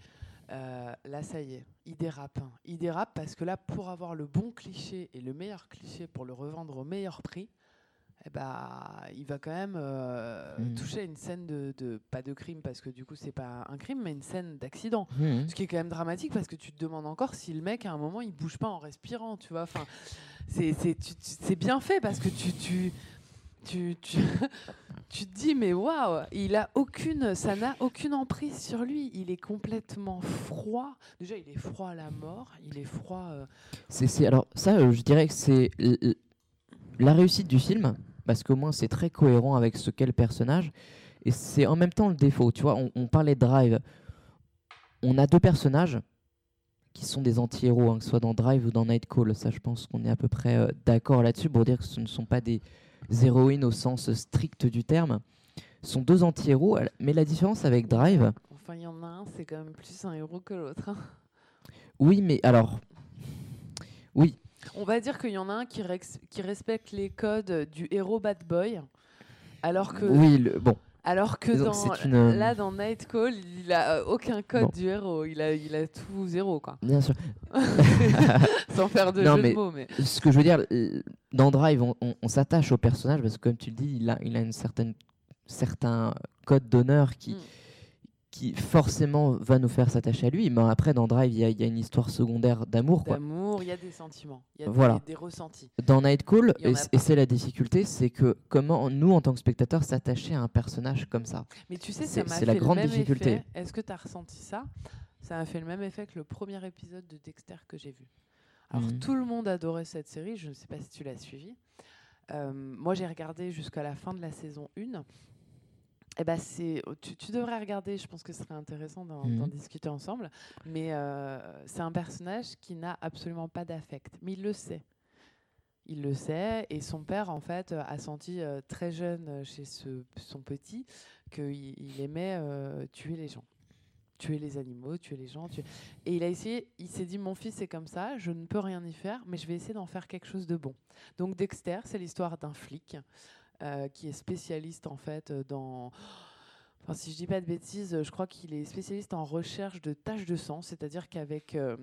euh, là, ça y est, il dérape. Il dérape parce que là, pour avoir le bon cliché et le meilleur cliché pour le revendre au meilleur prix, eh bah, il va quand même euh, Mm. toucher à une scène de, de- pas de crime parce que du coup c'est pas un crime mais une scène d'accident Mhm. ce qui est quand même dramatique parce que tu te demandes encore si le mec à un moment il bouge pas en respirant tu vois enfin c'est bien fait parce que tu tu tu, tu, (laughs) tu te dis mais waouh il a aucune ça n'a aucune emprise sur lui il est complètement froid déjà il est froid à la mort il est froid euh, C'est, alors ça, euh, je dirais que c'est la réussite du film, parce qu'au moins c'est très cohérent avec ce qu'est le personnage, et c'est en même temps le défaut. Tu vois, on, on parlait de Drive. On a deux personnages qui sont des anti-héros, hein, que ce soit dans Drive ou dans Nightcall. Ça, je pense qu'on est à peu près euh, d'accord là-dessus pour dire que ce ne sont pas des héroïnes au sens strict du terme. Sont deux anti-héros, mais la différence avec Drive, enfin il y en a un c'est quand même plus un héros que l'autre hein. oui, mais alors, oui, On va dire qu'il y en a un qui, respecte les codes du héros bad boy, alors que, oui, le- bon, alors que dans, une, euh, là, dans Nightcall, il a euh, aucun code Bon. du héros. Il a, il a tout zéro, quoi. bien sûr. (laughs) Sans faire de Non, jeu mais- de mots. Mais... ce que je veux dire, euh, dans Drive, on, on- on s'attache au personnage parce que, comme tu le dis, il a, il a une certaine, certain code d'honneur qui, Mm. Qui forcément va nous faire s'attacher à lui. Mais après, dans Drive, il y, a- y a une histoire secondaire d'amour. D'amour, il y a des sentiments, il y a des- Voilà. des, ressentis. Dans y en et, a c'est la difficulté, c'est que comment nous, en tant que spectateurs, s'attacher à un personnage comme ça. Mais tu sais, C'est- la le grande même difficulté. Est-ce que tu as ressenti ça? Ça m'a fait le même effet que le premier épisode de Dexter que j'ai vu. Alors, Mhm. tout le monde adorait cette série. Je ne sais pas si tu l'as suivie. Euh, moi, j'ai regardé jusqu'à la fin de la saison 1. Et ben c'est, tu, tu devrais regarder, je pense que ce serait intéressant d'en, Mhm. discuter ensemble. Mais euh, c'est un personnage qui n'a absolument pas d'affect. Mais il le sait. Il le sait. Et son père, en fait, a senti euh, très jeune euh, chez ce, son petit qu'il il aimait euh, tuer les gens. tuer les animaux, tuer les gens. Et il a essayé, il s'est dit mon fils est comme ça, je ne peux rien y faire, mais je vais essayer d'en faire quelque chose de bon. Donc Dexter, c'est l'histoire d'un flic euh, qui est spécialiste en fait dans Enfin, si je dis pas de bêtises, je crois qu'il est spécialiste en recherche de taches de sang, c'est-à-dire qu'avec, euh,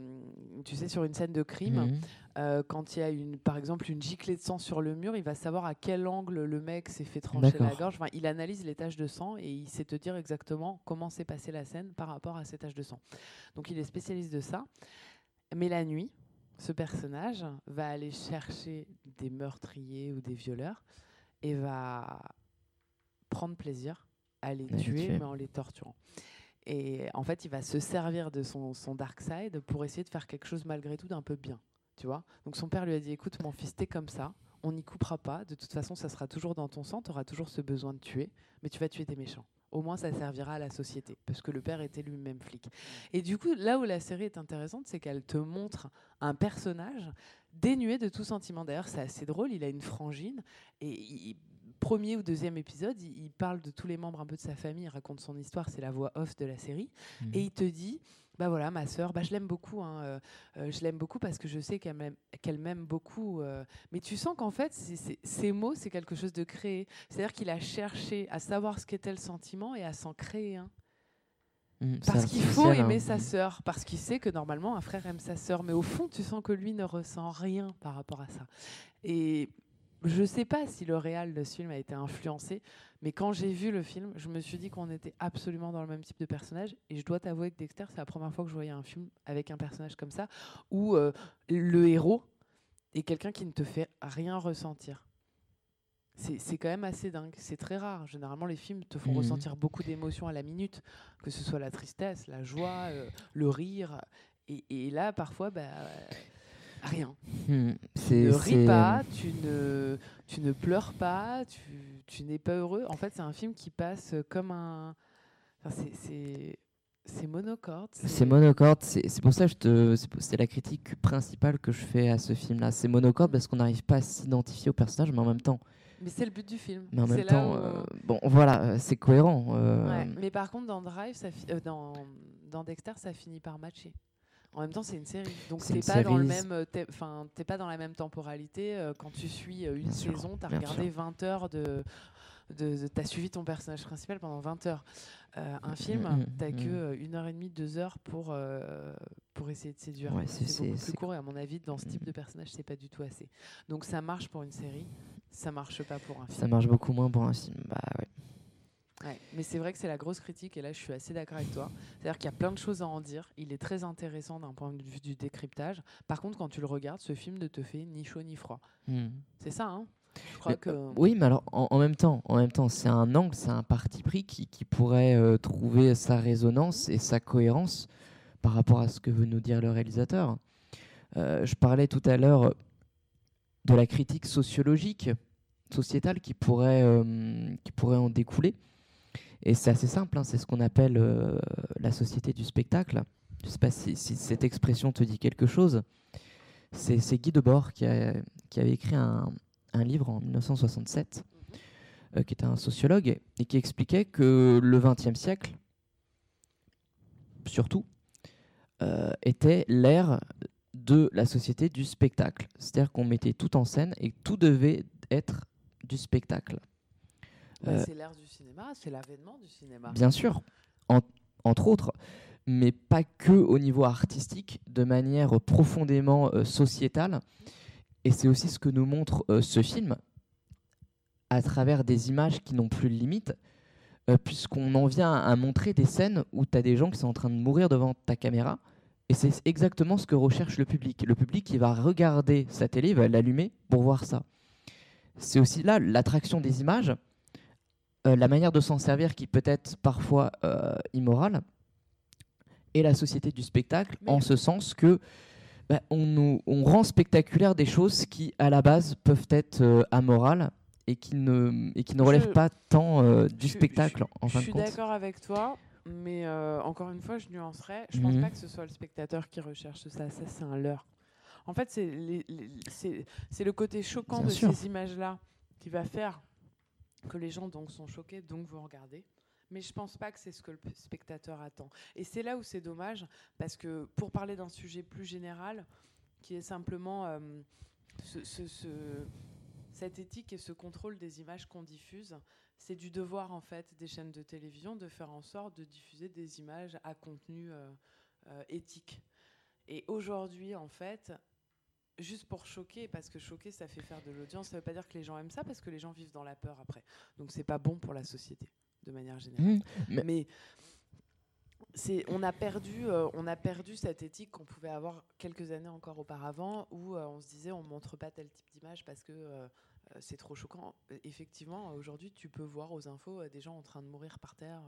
tu sais, sur une scène de crime, mhm. euh, quand il y a une, par exemple une giclée de sang sur le mur, il va savoir à quel angle le mec s'est fait trancher la gorge. Enfin, il analyse les taches de sang et il sait te dire exactement comment s'est passée la scène par rapport à ces taches de sang. Donc, il est spécialiste de ça. Mais la nuit, ce personnage va aller chercher des meurtriers ou des violeurs et va prendre plaisir à les tuer, mais en les torturant. Et en fait, il va se servir de son, son dark side pour essayer de faire quelque chose malgré tout d'un peu bien. Tu vois Donc son père lui a dit écoute, mon fils, t'es comme ça, on n'y coupera pas. De toute façon, ça sera toujours dans ton sang, tu auras toujours ce besoin de tuer, mais tu vas tuer des méchants. Au moins, ça servira à la société, parce que le père était lui-même flic. Et du coup, là où la série est intéressante, c'est qu'elle te montre un personnage dénué de tout sentiment. D'ailleurs, c'est assez drôle, il a une frangine, et il, premier ou deuxième épisode, il, parle de tous les membres un peu de sa famille, il raconte son histoire, c'est la voix off de la série, mhm. et il te dit, bah voilà, ma sœur, bah je l'aime beaucoup, hein, euh, euh, je l'aime beaucoup parce que je sais qu'elle m'aime beaucoup. Euh. mais tu sens qu'en fait, ces mots, c'est quelque chose de créé. C'est-à-dire qu'il a cherché à savoir ce qu'était le sentiment et à s'en créer un. Mmh, parce qu'il faut aimer hein. sa sœur, parce qu'il sait que normalement un frère aime sa sœur, mais au fond tu sens que lui ne ressent rien par rapport à ça. Et je ne sais pas si le réal de ce film a été influencé, mais quand j'ai vu le film, je me suis dit qu'on était absolument dans le même type de personnage. Et je dois t'avouer que Dexter, c'est la première fois que je voyais un film avec un personnage comme ça, où euh, le héros est quelqu'un qui ne te fait rien ressentir. C'est quand même assez dingue. C'est très rare. Généralement, les films te font mmh. ressentir beaucoup d'émotions à la minute, que ce soit la tristesse, la joie, euh, le rire. Et, là, parfois, bah, rien. Hmm, tu ne ris pas, tu ne, tu ne pleures pas, tu, tu n'es pas heureux. En fait, c'est un film qui passe comme un. Enfin, c'est. C'est monocorde. C'est monocorde. C'est pour ça que c'est la critique principale que je fais à ce film-là. C'est monocorde parce qu'on n'arrive pas à s'identifier au personnage, mais en même temps. Mais c'est le but du film. Mais en même temps, euh, bon, voilà, euh, c'est cohérent. Euh. Mais par contre, dans Drive, ça dans, dans Dexter, ça finit par matcher. En même temps, c'est une série. Donc, t'es pas, dans le même, euh, pas dans la même temporalité. Euh, quand tu suis euh, une saison, tu as regardé 20 heures de. de, tu as suivi ton personnage principal pendant 20 heures. un film, mm, mm, tu n'as mm. que une heure et demie, deux heures pour, pour essayer de séduire. c'est beaucoup plus court et à mon avis, dans ce type de personnage, c'est pas du tout assez. Donc ça marche pour une série, ça marche pas pour un film. Ça marche beaucoup moins pour un film. Bah ouais mais c'est vrai que c'est la grosse critique, et là je suis assez d'accord avec toi. C'est-à-dire qu'il y a plein de choses à en dire. Il est très intéressant d'un point de vue du décryptage. Par contre, quand tu le regardes, ce film ne te fait ni chaud ni froid. Hmm. C'est ça, hein? Je crois que... Euh, oui, mais alors en, même temps, en même temps, c'est un angle, c'est un parti pris qui, qui pourrait euh, trouver sa résonance et sa cohérence par rapport à ce que veut nous dire le réalisateur. Euh, je parlais tout à l'heure de la critique sociologique, sociétale qui pourrait, qui pourrait en découler. Et c'est assez simple, hein, c'est ce qu'on appelle euh, la société du spectacle. Je ne sais pas si, cette expression te dit quelque chose. C'est Guy Debord qui, qui avait écrit un, livre en 1967, euh, qui était un sociologue, et qui expliquait que le XXe siècle, surtout, euh, était l'ère de la société du spectacle. C'est-à-dire qu'on mettait tout en scène et tout devait être du spectacle. Euh, c'est l'ère du cinéma, c'est l'avènement du cinéma. Bien sûr, entre autres, mais pas que au niveau artistique, de manière profondément euh, sociétale. Et c'est aussi ce que nous montre euh, ce film, à travers des images qui n'ont plus de limite, puisqu'on en vient à montrer des scènes où tu as des gens qui sont en train de mourir devant ta caméra. Et c'est exactement ce que recherche le public. Le public qui va regarder sa télé, va l'allumer pour voir ça. C'est aussi là l'attraction des images euh, la manière de s'en servir qui peut être parfois euh, immorale, et la société du spectacle, en ce sens que bah, on, nous, on rend spectaculaire des choses qui, à la base, peuvent être euh, amorales et qui ne, et qui ne relèvent pas tant du spectacle, je, en fin de compte. Je suis d'accord avec toi, mais encore une fois, je nuancerais. Je ne pense mhm. pas que ce soit le spectateur qui recherche ça. Ça, c'est un leurre. En fait, c'est le côté choquant de ces images-là qui va faire que les gens donc sont choqués, donc vont regarder. Mais je pense pas que c'est ce que le spectateur attend. Et c'est là où c'est dommage, parce que pour parler d'un sujet plus général, qui est simplement euh, cette éthique et ce contrôle des images qu'on diffuse, c'est du devoir en fait des chaînes de télévision de faire en sorte de diffuser des images à contenu euh, euh, éthique. Et aujourd'hui, en fait, juste pour choquer, parce que choquer, ça fait faire de l'audience, ça ne veut pas dire que les gens aiment ça, parce que les gens vivent dans la peur après. Donc c'est pas bon pour la société, de manière générale. Mmh, mais, c'est, on a perdu, euh, on a perdu cette éthique qu'on pouvait avoir quelques années encore auparavant, où euh, on se disait on montre pas tel type d'image parce que euh, c'est trop choquant. Effectivement, aujourd'hui, tu peux voir aux infos des gens en train de mourir par terre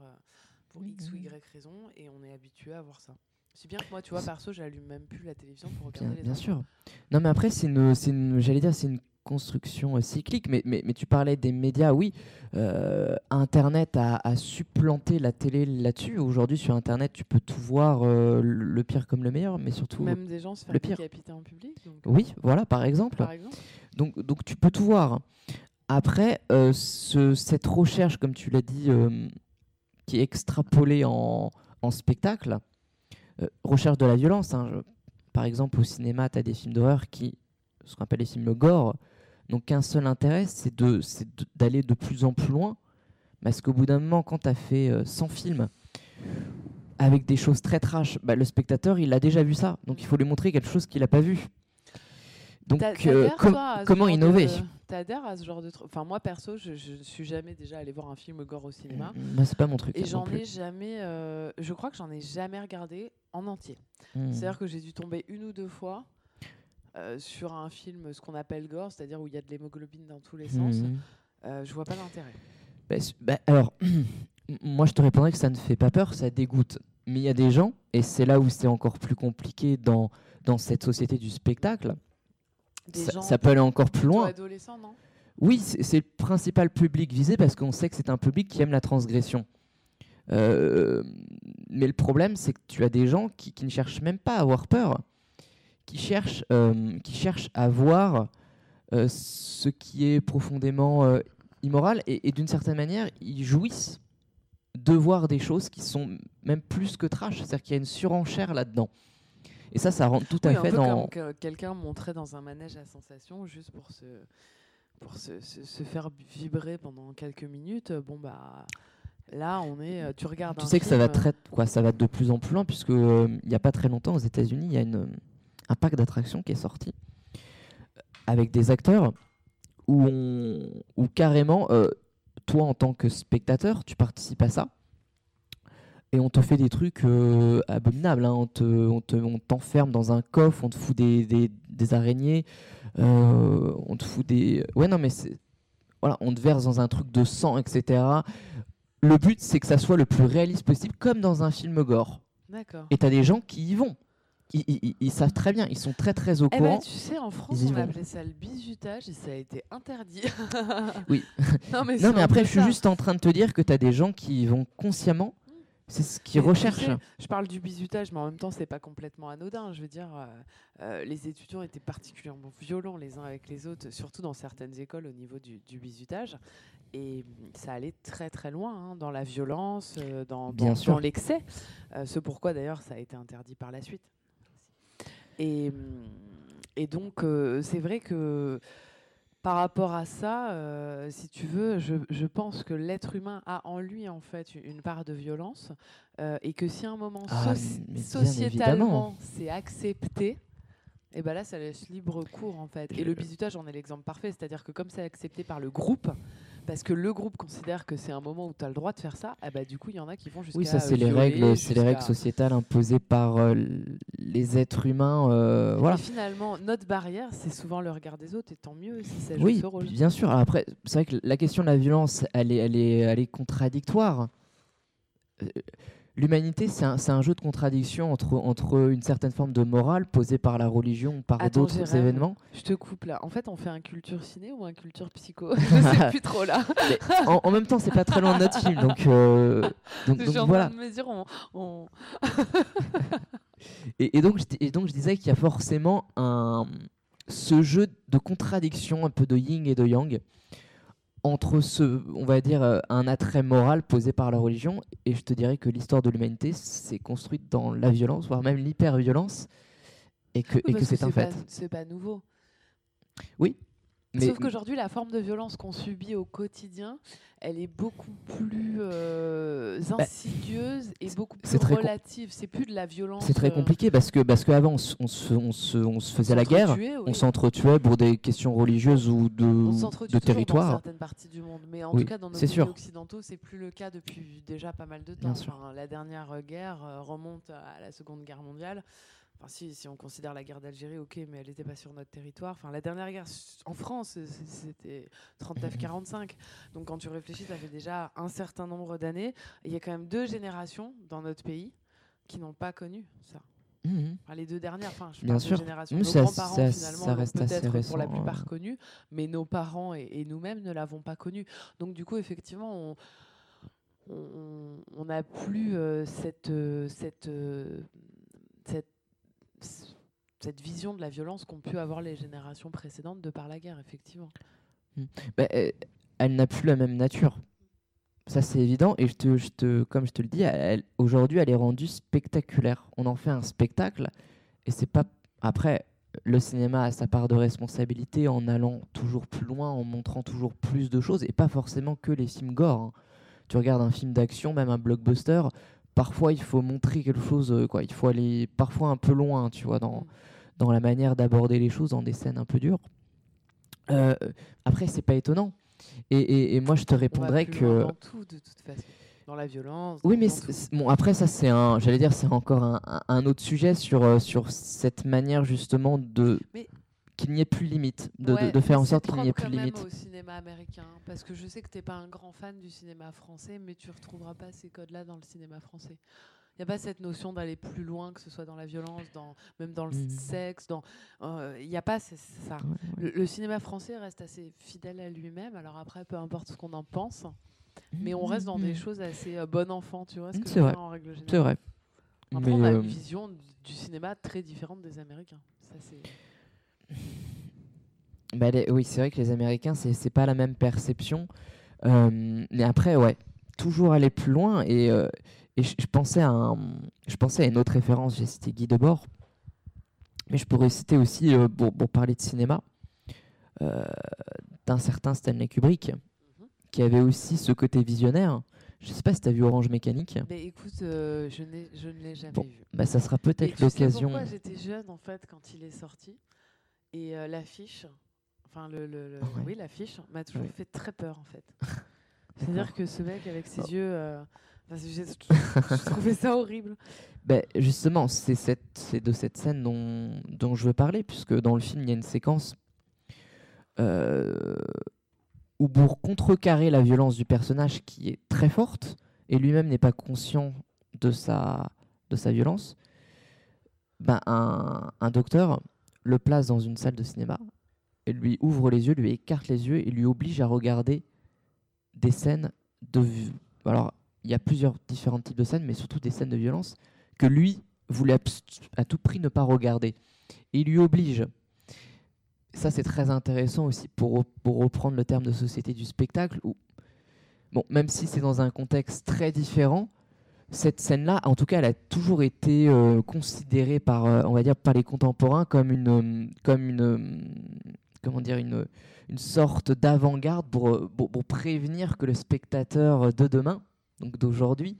pour X ou Y raison, et on est habitué à voir ça. Si bien que moi, tu vois, perso, j'allume même plus la télévision pour regarder bien, les Bien sûr. Non, mais après, c'est une, j'allais dire, c'est une construction euh, cyclique. Mais, mais, mais, tu parlais des médias, oui. Euh, Internet a, a, supplanté la télé là-dessus. Aujourd'hui, sur Internet, tu peux tout voir, euh, le pire comme le meilleur, mais surtout même des gens se faire le pire. en public. Oui, voilà, par exemple. par exemple. Donc, donc tu peux tout voir. Après, ce, cette recherche, comme tu l'as dit, qui est extrapolée en, en spectacle, recherche de la violence. Hein. par exemple, au cinéma, tu as des films d'horreur qui, ce qu'on appelle les films gore, n'ont qu'un seul intérêt, c'est d'aller de, plus en plus loin. Parce qu'au bout d'un moment, quand tu as fait 100 euh, films avec des choses très trash, bah, le spectateur, il a déjà vu ça. Donc il faut lui montrer quelque chose qu'il n'a pas vu. Donc, euh, comment innover? T'adhères à ce genre de truc Enfin, moi perso, je, ne suis jamais déjà allé voir un film gore au cinéma. Mm, moi, c'est pas mon truc. Et j'en ai jamais. Euh, je crois que j'en ai jamais regardé en entier. Mm. C'est-à-dire que j'ai dû tomber une ou deux fois euh, sur un film, ce qu'on appelle gore, c'est-à-dire où il y a de l'hémoglobine dans tous les sens. Mm. Euh, je vois pas l'intérêt. Bah, bah, alors, (clears throat) moi, je te répondrais que ça ne fait pas peur, ça dégoûte. Mais il y a des gens, et c'est là où c'est encore plus compliqué dans, dans cette société du spectacle ça, peut aller encore plus loin. non? Oui, c'est le principal public visé parce qu'on sait que c'est un public qui aime la transgression. Euh, mais le problème, c'est que tu as des gens qui, ne cherchent même pas à avoir peur, qui cherchent, euh, qui cherchent à voir euh, ce qui est profondément immoral et, et d'une certaine manière, ils jouissent de voir des choses qui sont même plus que trash. C'est-à-dire qu'il y a une surenchère là-dedans. Et ça, ça rentre tout à fait dans. Comme quelqu'un montrait dans un manège à sensation juste pour se, pour se, se, faire vibrer pendant quelques minutes. Bon, bah. Là, on est. Euh, tu regardes. Tu sais que ça va très, quoi, ça va de plus en plus loin puisque euh, il n'y a pas très longtemps aux États-Unis, il y a une, un parc d'attractions qui est sorti avec des acteurs où, on, où carrément, euh, toi en tant que spectateur, tu participes à ça et on te fait des trucs euh, abominables. Hein. On, te, on, t'enferme dans un coffre, on te fout des, des, araignées, euh, on te fout des. Ouais, non, mais c'est. Voilà, on te verse dans un truc de sang, etc. Le but, c'est que ça soit le plus réaliste possible, comme dans un film gore. D'accord. Et t'as des gens qui y vont. Ils, savent très bien, ils sont très très au eh ben, courant. tu sais, en France, on appelait ça le bizutage et ça a été interdit. oui. (laughs) non, mais, non, mais après, je suis juste en train de te dire que tu as des gens qui vont consciemment c'est ce qu'ils recherchent. je parle du bizutage, mais en même temps, c'est pas complètement anodin. Je veux dire, euh, euh, les étudiants étaient particulièrement violents les uns avec les autres, surtout dans certaines écoles au niveau du, du bizutage. Et ça allait très très loin hein, dans la violence, euh, dans, dans, l'excès. ce pourquoi d'ailleurs ça a été interdit par la suite. Et, et donc, c'est vrai que par rapport à ça, euh, si tu veux, je, pense que l'être humain a en lui en fait une part de violence euh, et que si à un moment ah, sociétalement c'est accepté, et eh ben là ça laisse libre cours en fait. Et le bizutage en est l'exemple parfait, c'est-à-dire que comme c'est accepté par le groupe, parce que le groupe considère que c'est un moment où tu as le droit de faire ça, eh bah, du coup, il y en a qui vont jusqu'à. Oui, ça, c'est les règles, c'est les règles sociétales imposées par euh, les êtres humains. Euh, voilà. finalement, notre barrière, c'est souvent le regard des autres, et tant mieux si ça joue oui, ce rôle. Bien sûr. Après, c'est vrai que la question de la violence, elle est, elle est, elle est contradictoire. Euh, l'humanité, c'est un, jeu de contradiction entre, entre une certaine forme de morale posée par la religion, par d'autres événements. Je te coupe là. En fait, on fait un culture ciné ou un culture psycho? (laughs) Je sais plus trop là. en, même temps, c'est pas très loin de notre film, donc, euh, donc, donc voilà. De me dire, on, (laughs) et, donc, et donc, je disais qu'il y a forcément un, ce jeu de contradiction, un peu de yin et de yang, entre ce, on va dire, euh, un attrait moral posé par la religion, et je te dirais que l'histoire de l'humanité s'est construite dans la violence, voire même l'hyper-violence, et que, et que c'est un fait. C'est pas nouveau. Oui, Sauf qu'aujourd'hui, la forme de violence qu'on subit au quotidien, elle est beaucoup plus euh, bah, insidieuse et beaucoup plus relative. C'est plus de la violence. C'est très euh, compliqué parce que parce qu'avant on, se, on, se, on se faisait la guerre, on s'entretuait pour des questions religieuses ou de, de territoire. Dans certaines parties du monde, mais en tout cas dans nos pays occidentaux, c'est plus le cas depuis déjà pas mal de temps. la dernière guerre euh, remonte à la Seconde Guerre mondiale si, on considère la guerre d'Algérie, ok, mais elle n'était pas sur notre territoire. Enfin, la dernière guerre en France, c'était 39-45. Donc quand tu réfléchis, ça fait déjà un certain nombre d'années. Il y a quand même deux générations dans notre pays qui n'ont pas connu ça. Mhm. les deux dernières, enfin, je Bien sûr. générations. Nos grands-parents, finalement, ça reste peut-être pour la plupart connus, mais nos parents et, nous-mêmes ne l'avons pas connu. Donc, du coup, effectivement, on n'a plus euh, cette, euh, cette, euh, cette cette vision de la violence qu'ont pu avoir les générations précédentes de par la guerre, effectivement. Hmm. Bah, elle, n'a plus la même nature. Ça, c'est évident. Et comme je te le dis, aujourd'hui, elle est rendue spectaculaire. On en fait un spectacle. Et c'est pas. Après, le cinéma a sa part de responsabilité en allant toujours plus loin, en montrant toujours plus de choses. Et pas forcément que les films gore. Hein. Tu regardes un film d'action, même un blockbuster, parfois il faut montrer quelque chose, euh, quoi. Il faut aller parfois un peu loin, tu vois, dans, dans la manière d'aborder les choses dans des scènes un peu dures. Euh, après, c'est pas étonnant. Et, et, moi, je te répondrais que. Dans tout, de toute façon. Dans la violence. Oui, mais bon, après, ça, c'est un. J'allais dire, c'est encore un, un, autre sujet sur, euh, sur cette manière, justement, de qu'il n'y ait plus limite, de, de, faire en sorte qu'il n'y ait plus limite. au cinéma américain, parce que je sais que tu n'es pas un grand fan du cinéma français, mais tu retrouveras pas ces codes-là dans le cinéma français. Il n'y a pas cette notion d'aller plus loin, que ce soit dans la violence, dans, même dans le mmh. sexe. Il euh, n'y a pas ça. Le, cinéma français reste assez fidèle à lui-même. Alors après, peu importe ce qu'on en pense, mais on reste dans des mmh. choses assez euh, bon enfant, tu vois. C'est vrai. C'est vrai. Après, on a une euh, vision du cinéma très différente des Américains. Ça, c'est. Bah, oui, c'est vrai que les Américains, c'est pas la même perception. Euh, mais après, ouais, toujours aller plus loin. Et, euh, et je, pensais à je pensais à une autre référence, j'ai cité Guy Debord. Mais je pourrais citer aussi, euh, pour, parler de cinéma, d'un certain Stanley Kubrick, qui avait aussi ce côté visionnaire. Je sais pas si tu as vu Orange Mécanique. Mais écoute, je, je ne l'ai jamais vu. Bah, ça sera peut-être l'occasion. J'étais jeune en fait quand il est sorti? Et euh, l'affiche, enfin le, le, oui l'affiche m'a toujours fait très peur en fait. (laughs) C'est-à-dire que ce mec avec ses yeux, euh, je (laughs) trouvais ça horrible. Ben, justement, c'est de cette scène dont, dont, je veux parler, puisque dans le film, il y a une séquence euh, où, pour contrecarrer la violence du personnage qui est très forte, et lui-même n'est pas conscient de sa, de sa violence, ben, un, un docteur le place dans une salle de cinéma, et lui ouvre les yeux, lui écarte les yeux et lui oblige à regarder des scènes de... Alors, il y a plusieurs différents types de scènes, mais surtout des scènes de violence que lui voulait à tout prix ne pas regarder. Et il lui oblige. Ça, c'est très intéressant aussi pour, pour reprendre le terme de société du spectacle. Où, bon, même si c'est dans un contexte très différent, cette scène-là, en tout cas, elle a toujours été euh, considérée par, euh, on va dire, par les contemporains comme une, euh, comme une, comment dire, une, une sorte d'avant-garde pour, prévenir que le spectateur de demain, donc d'aujourd'hui,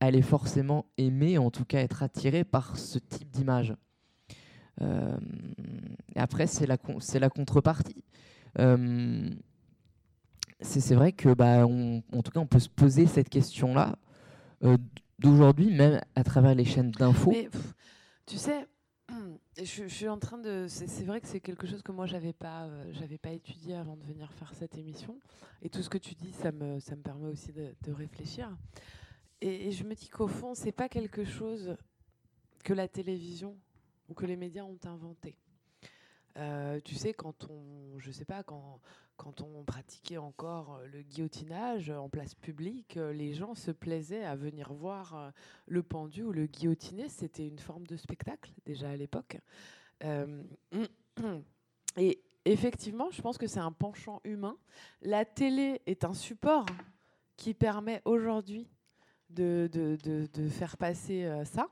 allait forcément aimer, en tout cas être attiré par ce type d'image. après, c'est la, c'est la contrepartie. c'est vrai que, bah, en tout cas, on peut se poser cette question-là d'aujourd'hui, même à travers les chaînes d'infos. Tu sais, je, suis en train de. C'est vrai que c'est quelque chose que moi j'avais pas, euh, pas étudié avant de venir faire cette émission. Et tout ce que tu dis, ça me, ça me permet aussi de, réfléchir. Et, je me dis qu'au fond, c'est pas quelque chose que la télévision ou que les médias ont inventé. Euh, tu sais, quand on, je sais pas, quand, quand on pratiquait encore euh, le guillotinage en place publique, euh, les gens se plaisaient à venir voir euh, le pendu ou le guillotiné. C'était une forme de spectacle déjà à l'époque. et effectivement, je pense que c'est un penchant humain. La télé est un support qui permet aujourd'hui de, de, de, faire passer euh, ça.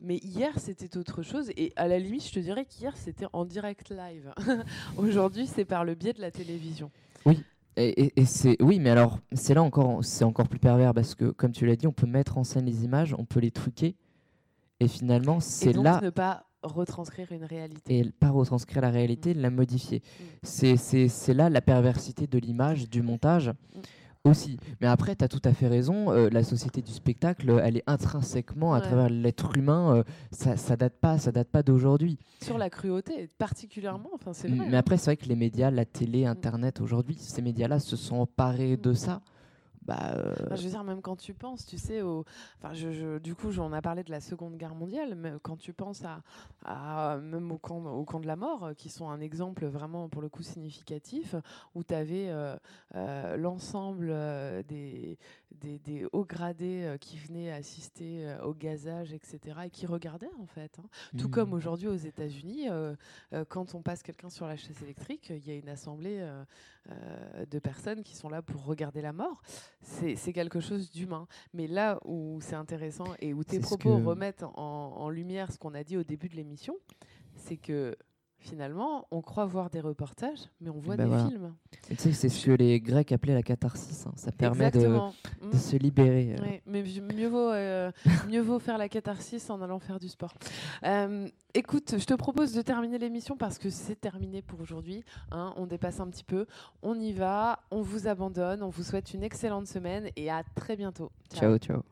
Mais hier, c'était autre chose. Et à la limite, je te dirais qu'hier, c'était en direct live. (laughs) Aujourd'hui, c'est par le biais de la télévision. Oui. Et, c'est oui, mais alors c'est là encore, c'est encore plus pervers parce que, comme tu l'as dit, on peut mettre en scène les images, on peut les truquer, et finalement, c'est là. ne pas retranscrire une réalité. Et pas retranscrire la réalité, mm. la modifier. Mm. C'est là la perversité de l'image, du montage. Mm aussi. Mais après, tu as tout à fait raison. Euh, la société du spectacle, elle est intrinsèquement à travers l'être humain. Euh, ça, ça date pas, ça date pas d'aujourd'hui. Sur la cruauté, particulièrement. Enfin, c'est Mais hein. après, c'est vrai que les médias, la télé, mm. Internet, aujourd'hui, ces médias-là se sont emparés de mm. ça. Bah, euh, je veux dire, même quand tu penses, tu sais, enfin, du coup, on a parlé de la Seconde Guerre mondiale, mais quand tu penses à, même au camp, au camp de la mort, euh, qui sont un exemple vraiment, pour le coup, significatif, où tu avais euh, l'ensemble des, des, hauts gradés qui venaient assister au gazage, etc., et qui regardaient, en fait. Hein. Tout mmh. comme aujourd'hui aux États-Unis, quand on passe quelqu'un sur la chaise électrique, il y a une assemblée de personnes qui sont là pour regarder la mort c'est quelque chose d'humain. Mais là où c'est intéressant et où tes propos remettent en, lumière ce qu'on a dit au début de l'émission, c'est que finalement, on croit voir des reportages, mais on voit ben des films. Tu sais, c'est ce que les Grecs appelaient la catharsis. Hein. Ça permet de, de, se libérer. Euh. mais mieux vaut, euh, mieux vaut faire la catharsis en allant faire du sport. Euh, écoute, je te propose de terminer l'émission parce que c'est terminé pour aujourd'hui. Hein. on dépasse un petit peu. On y va, on vous abandonne, on vous souhaite une excellente semaine et à très bientôt. ciao. ciao.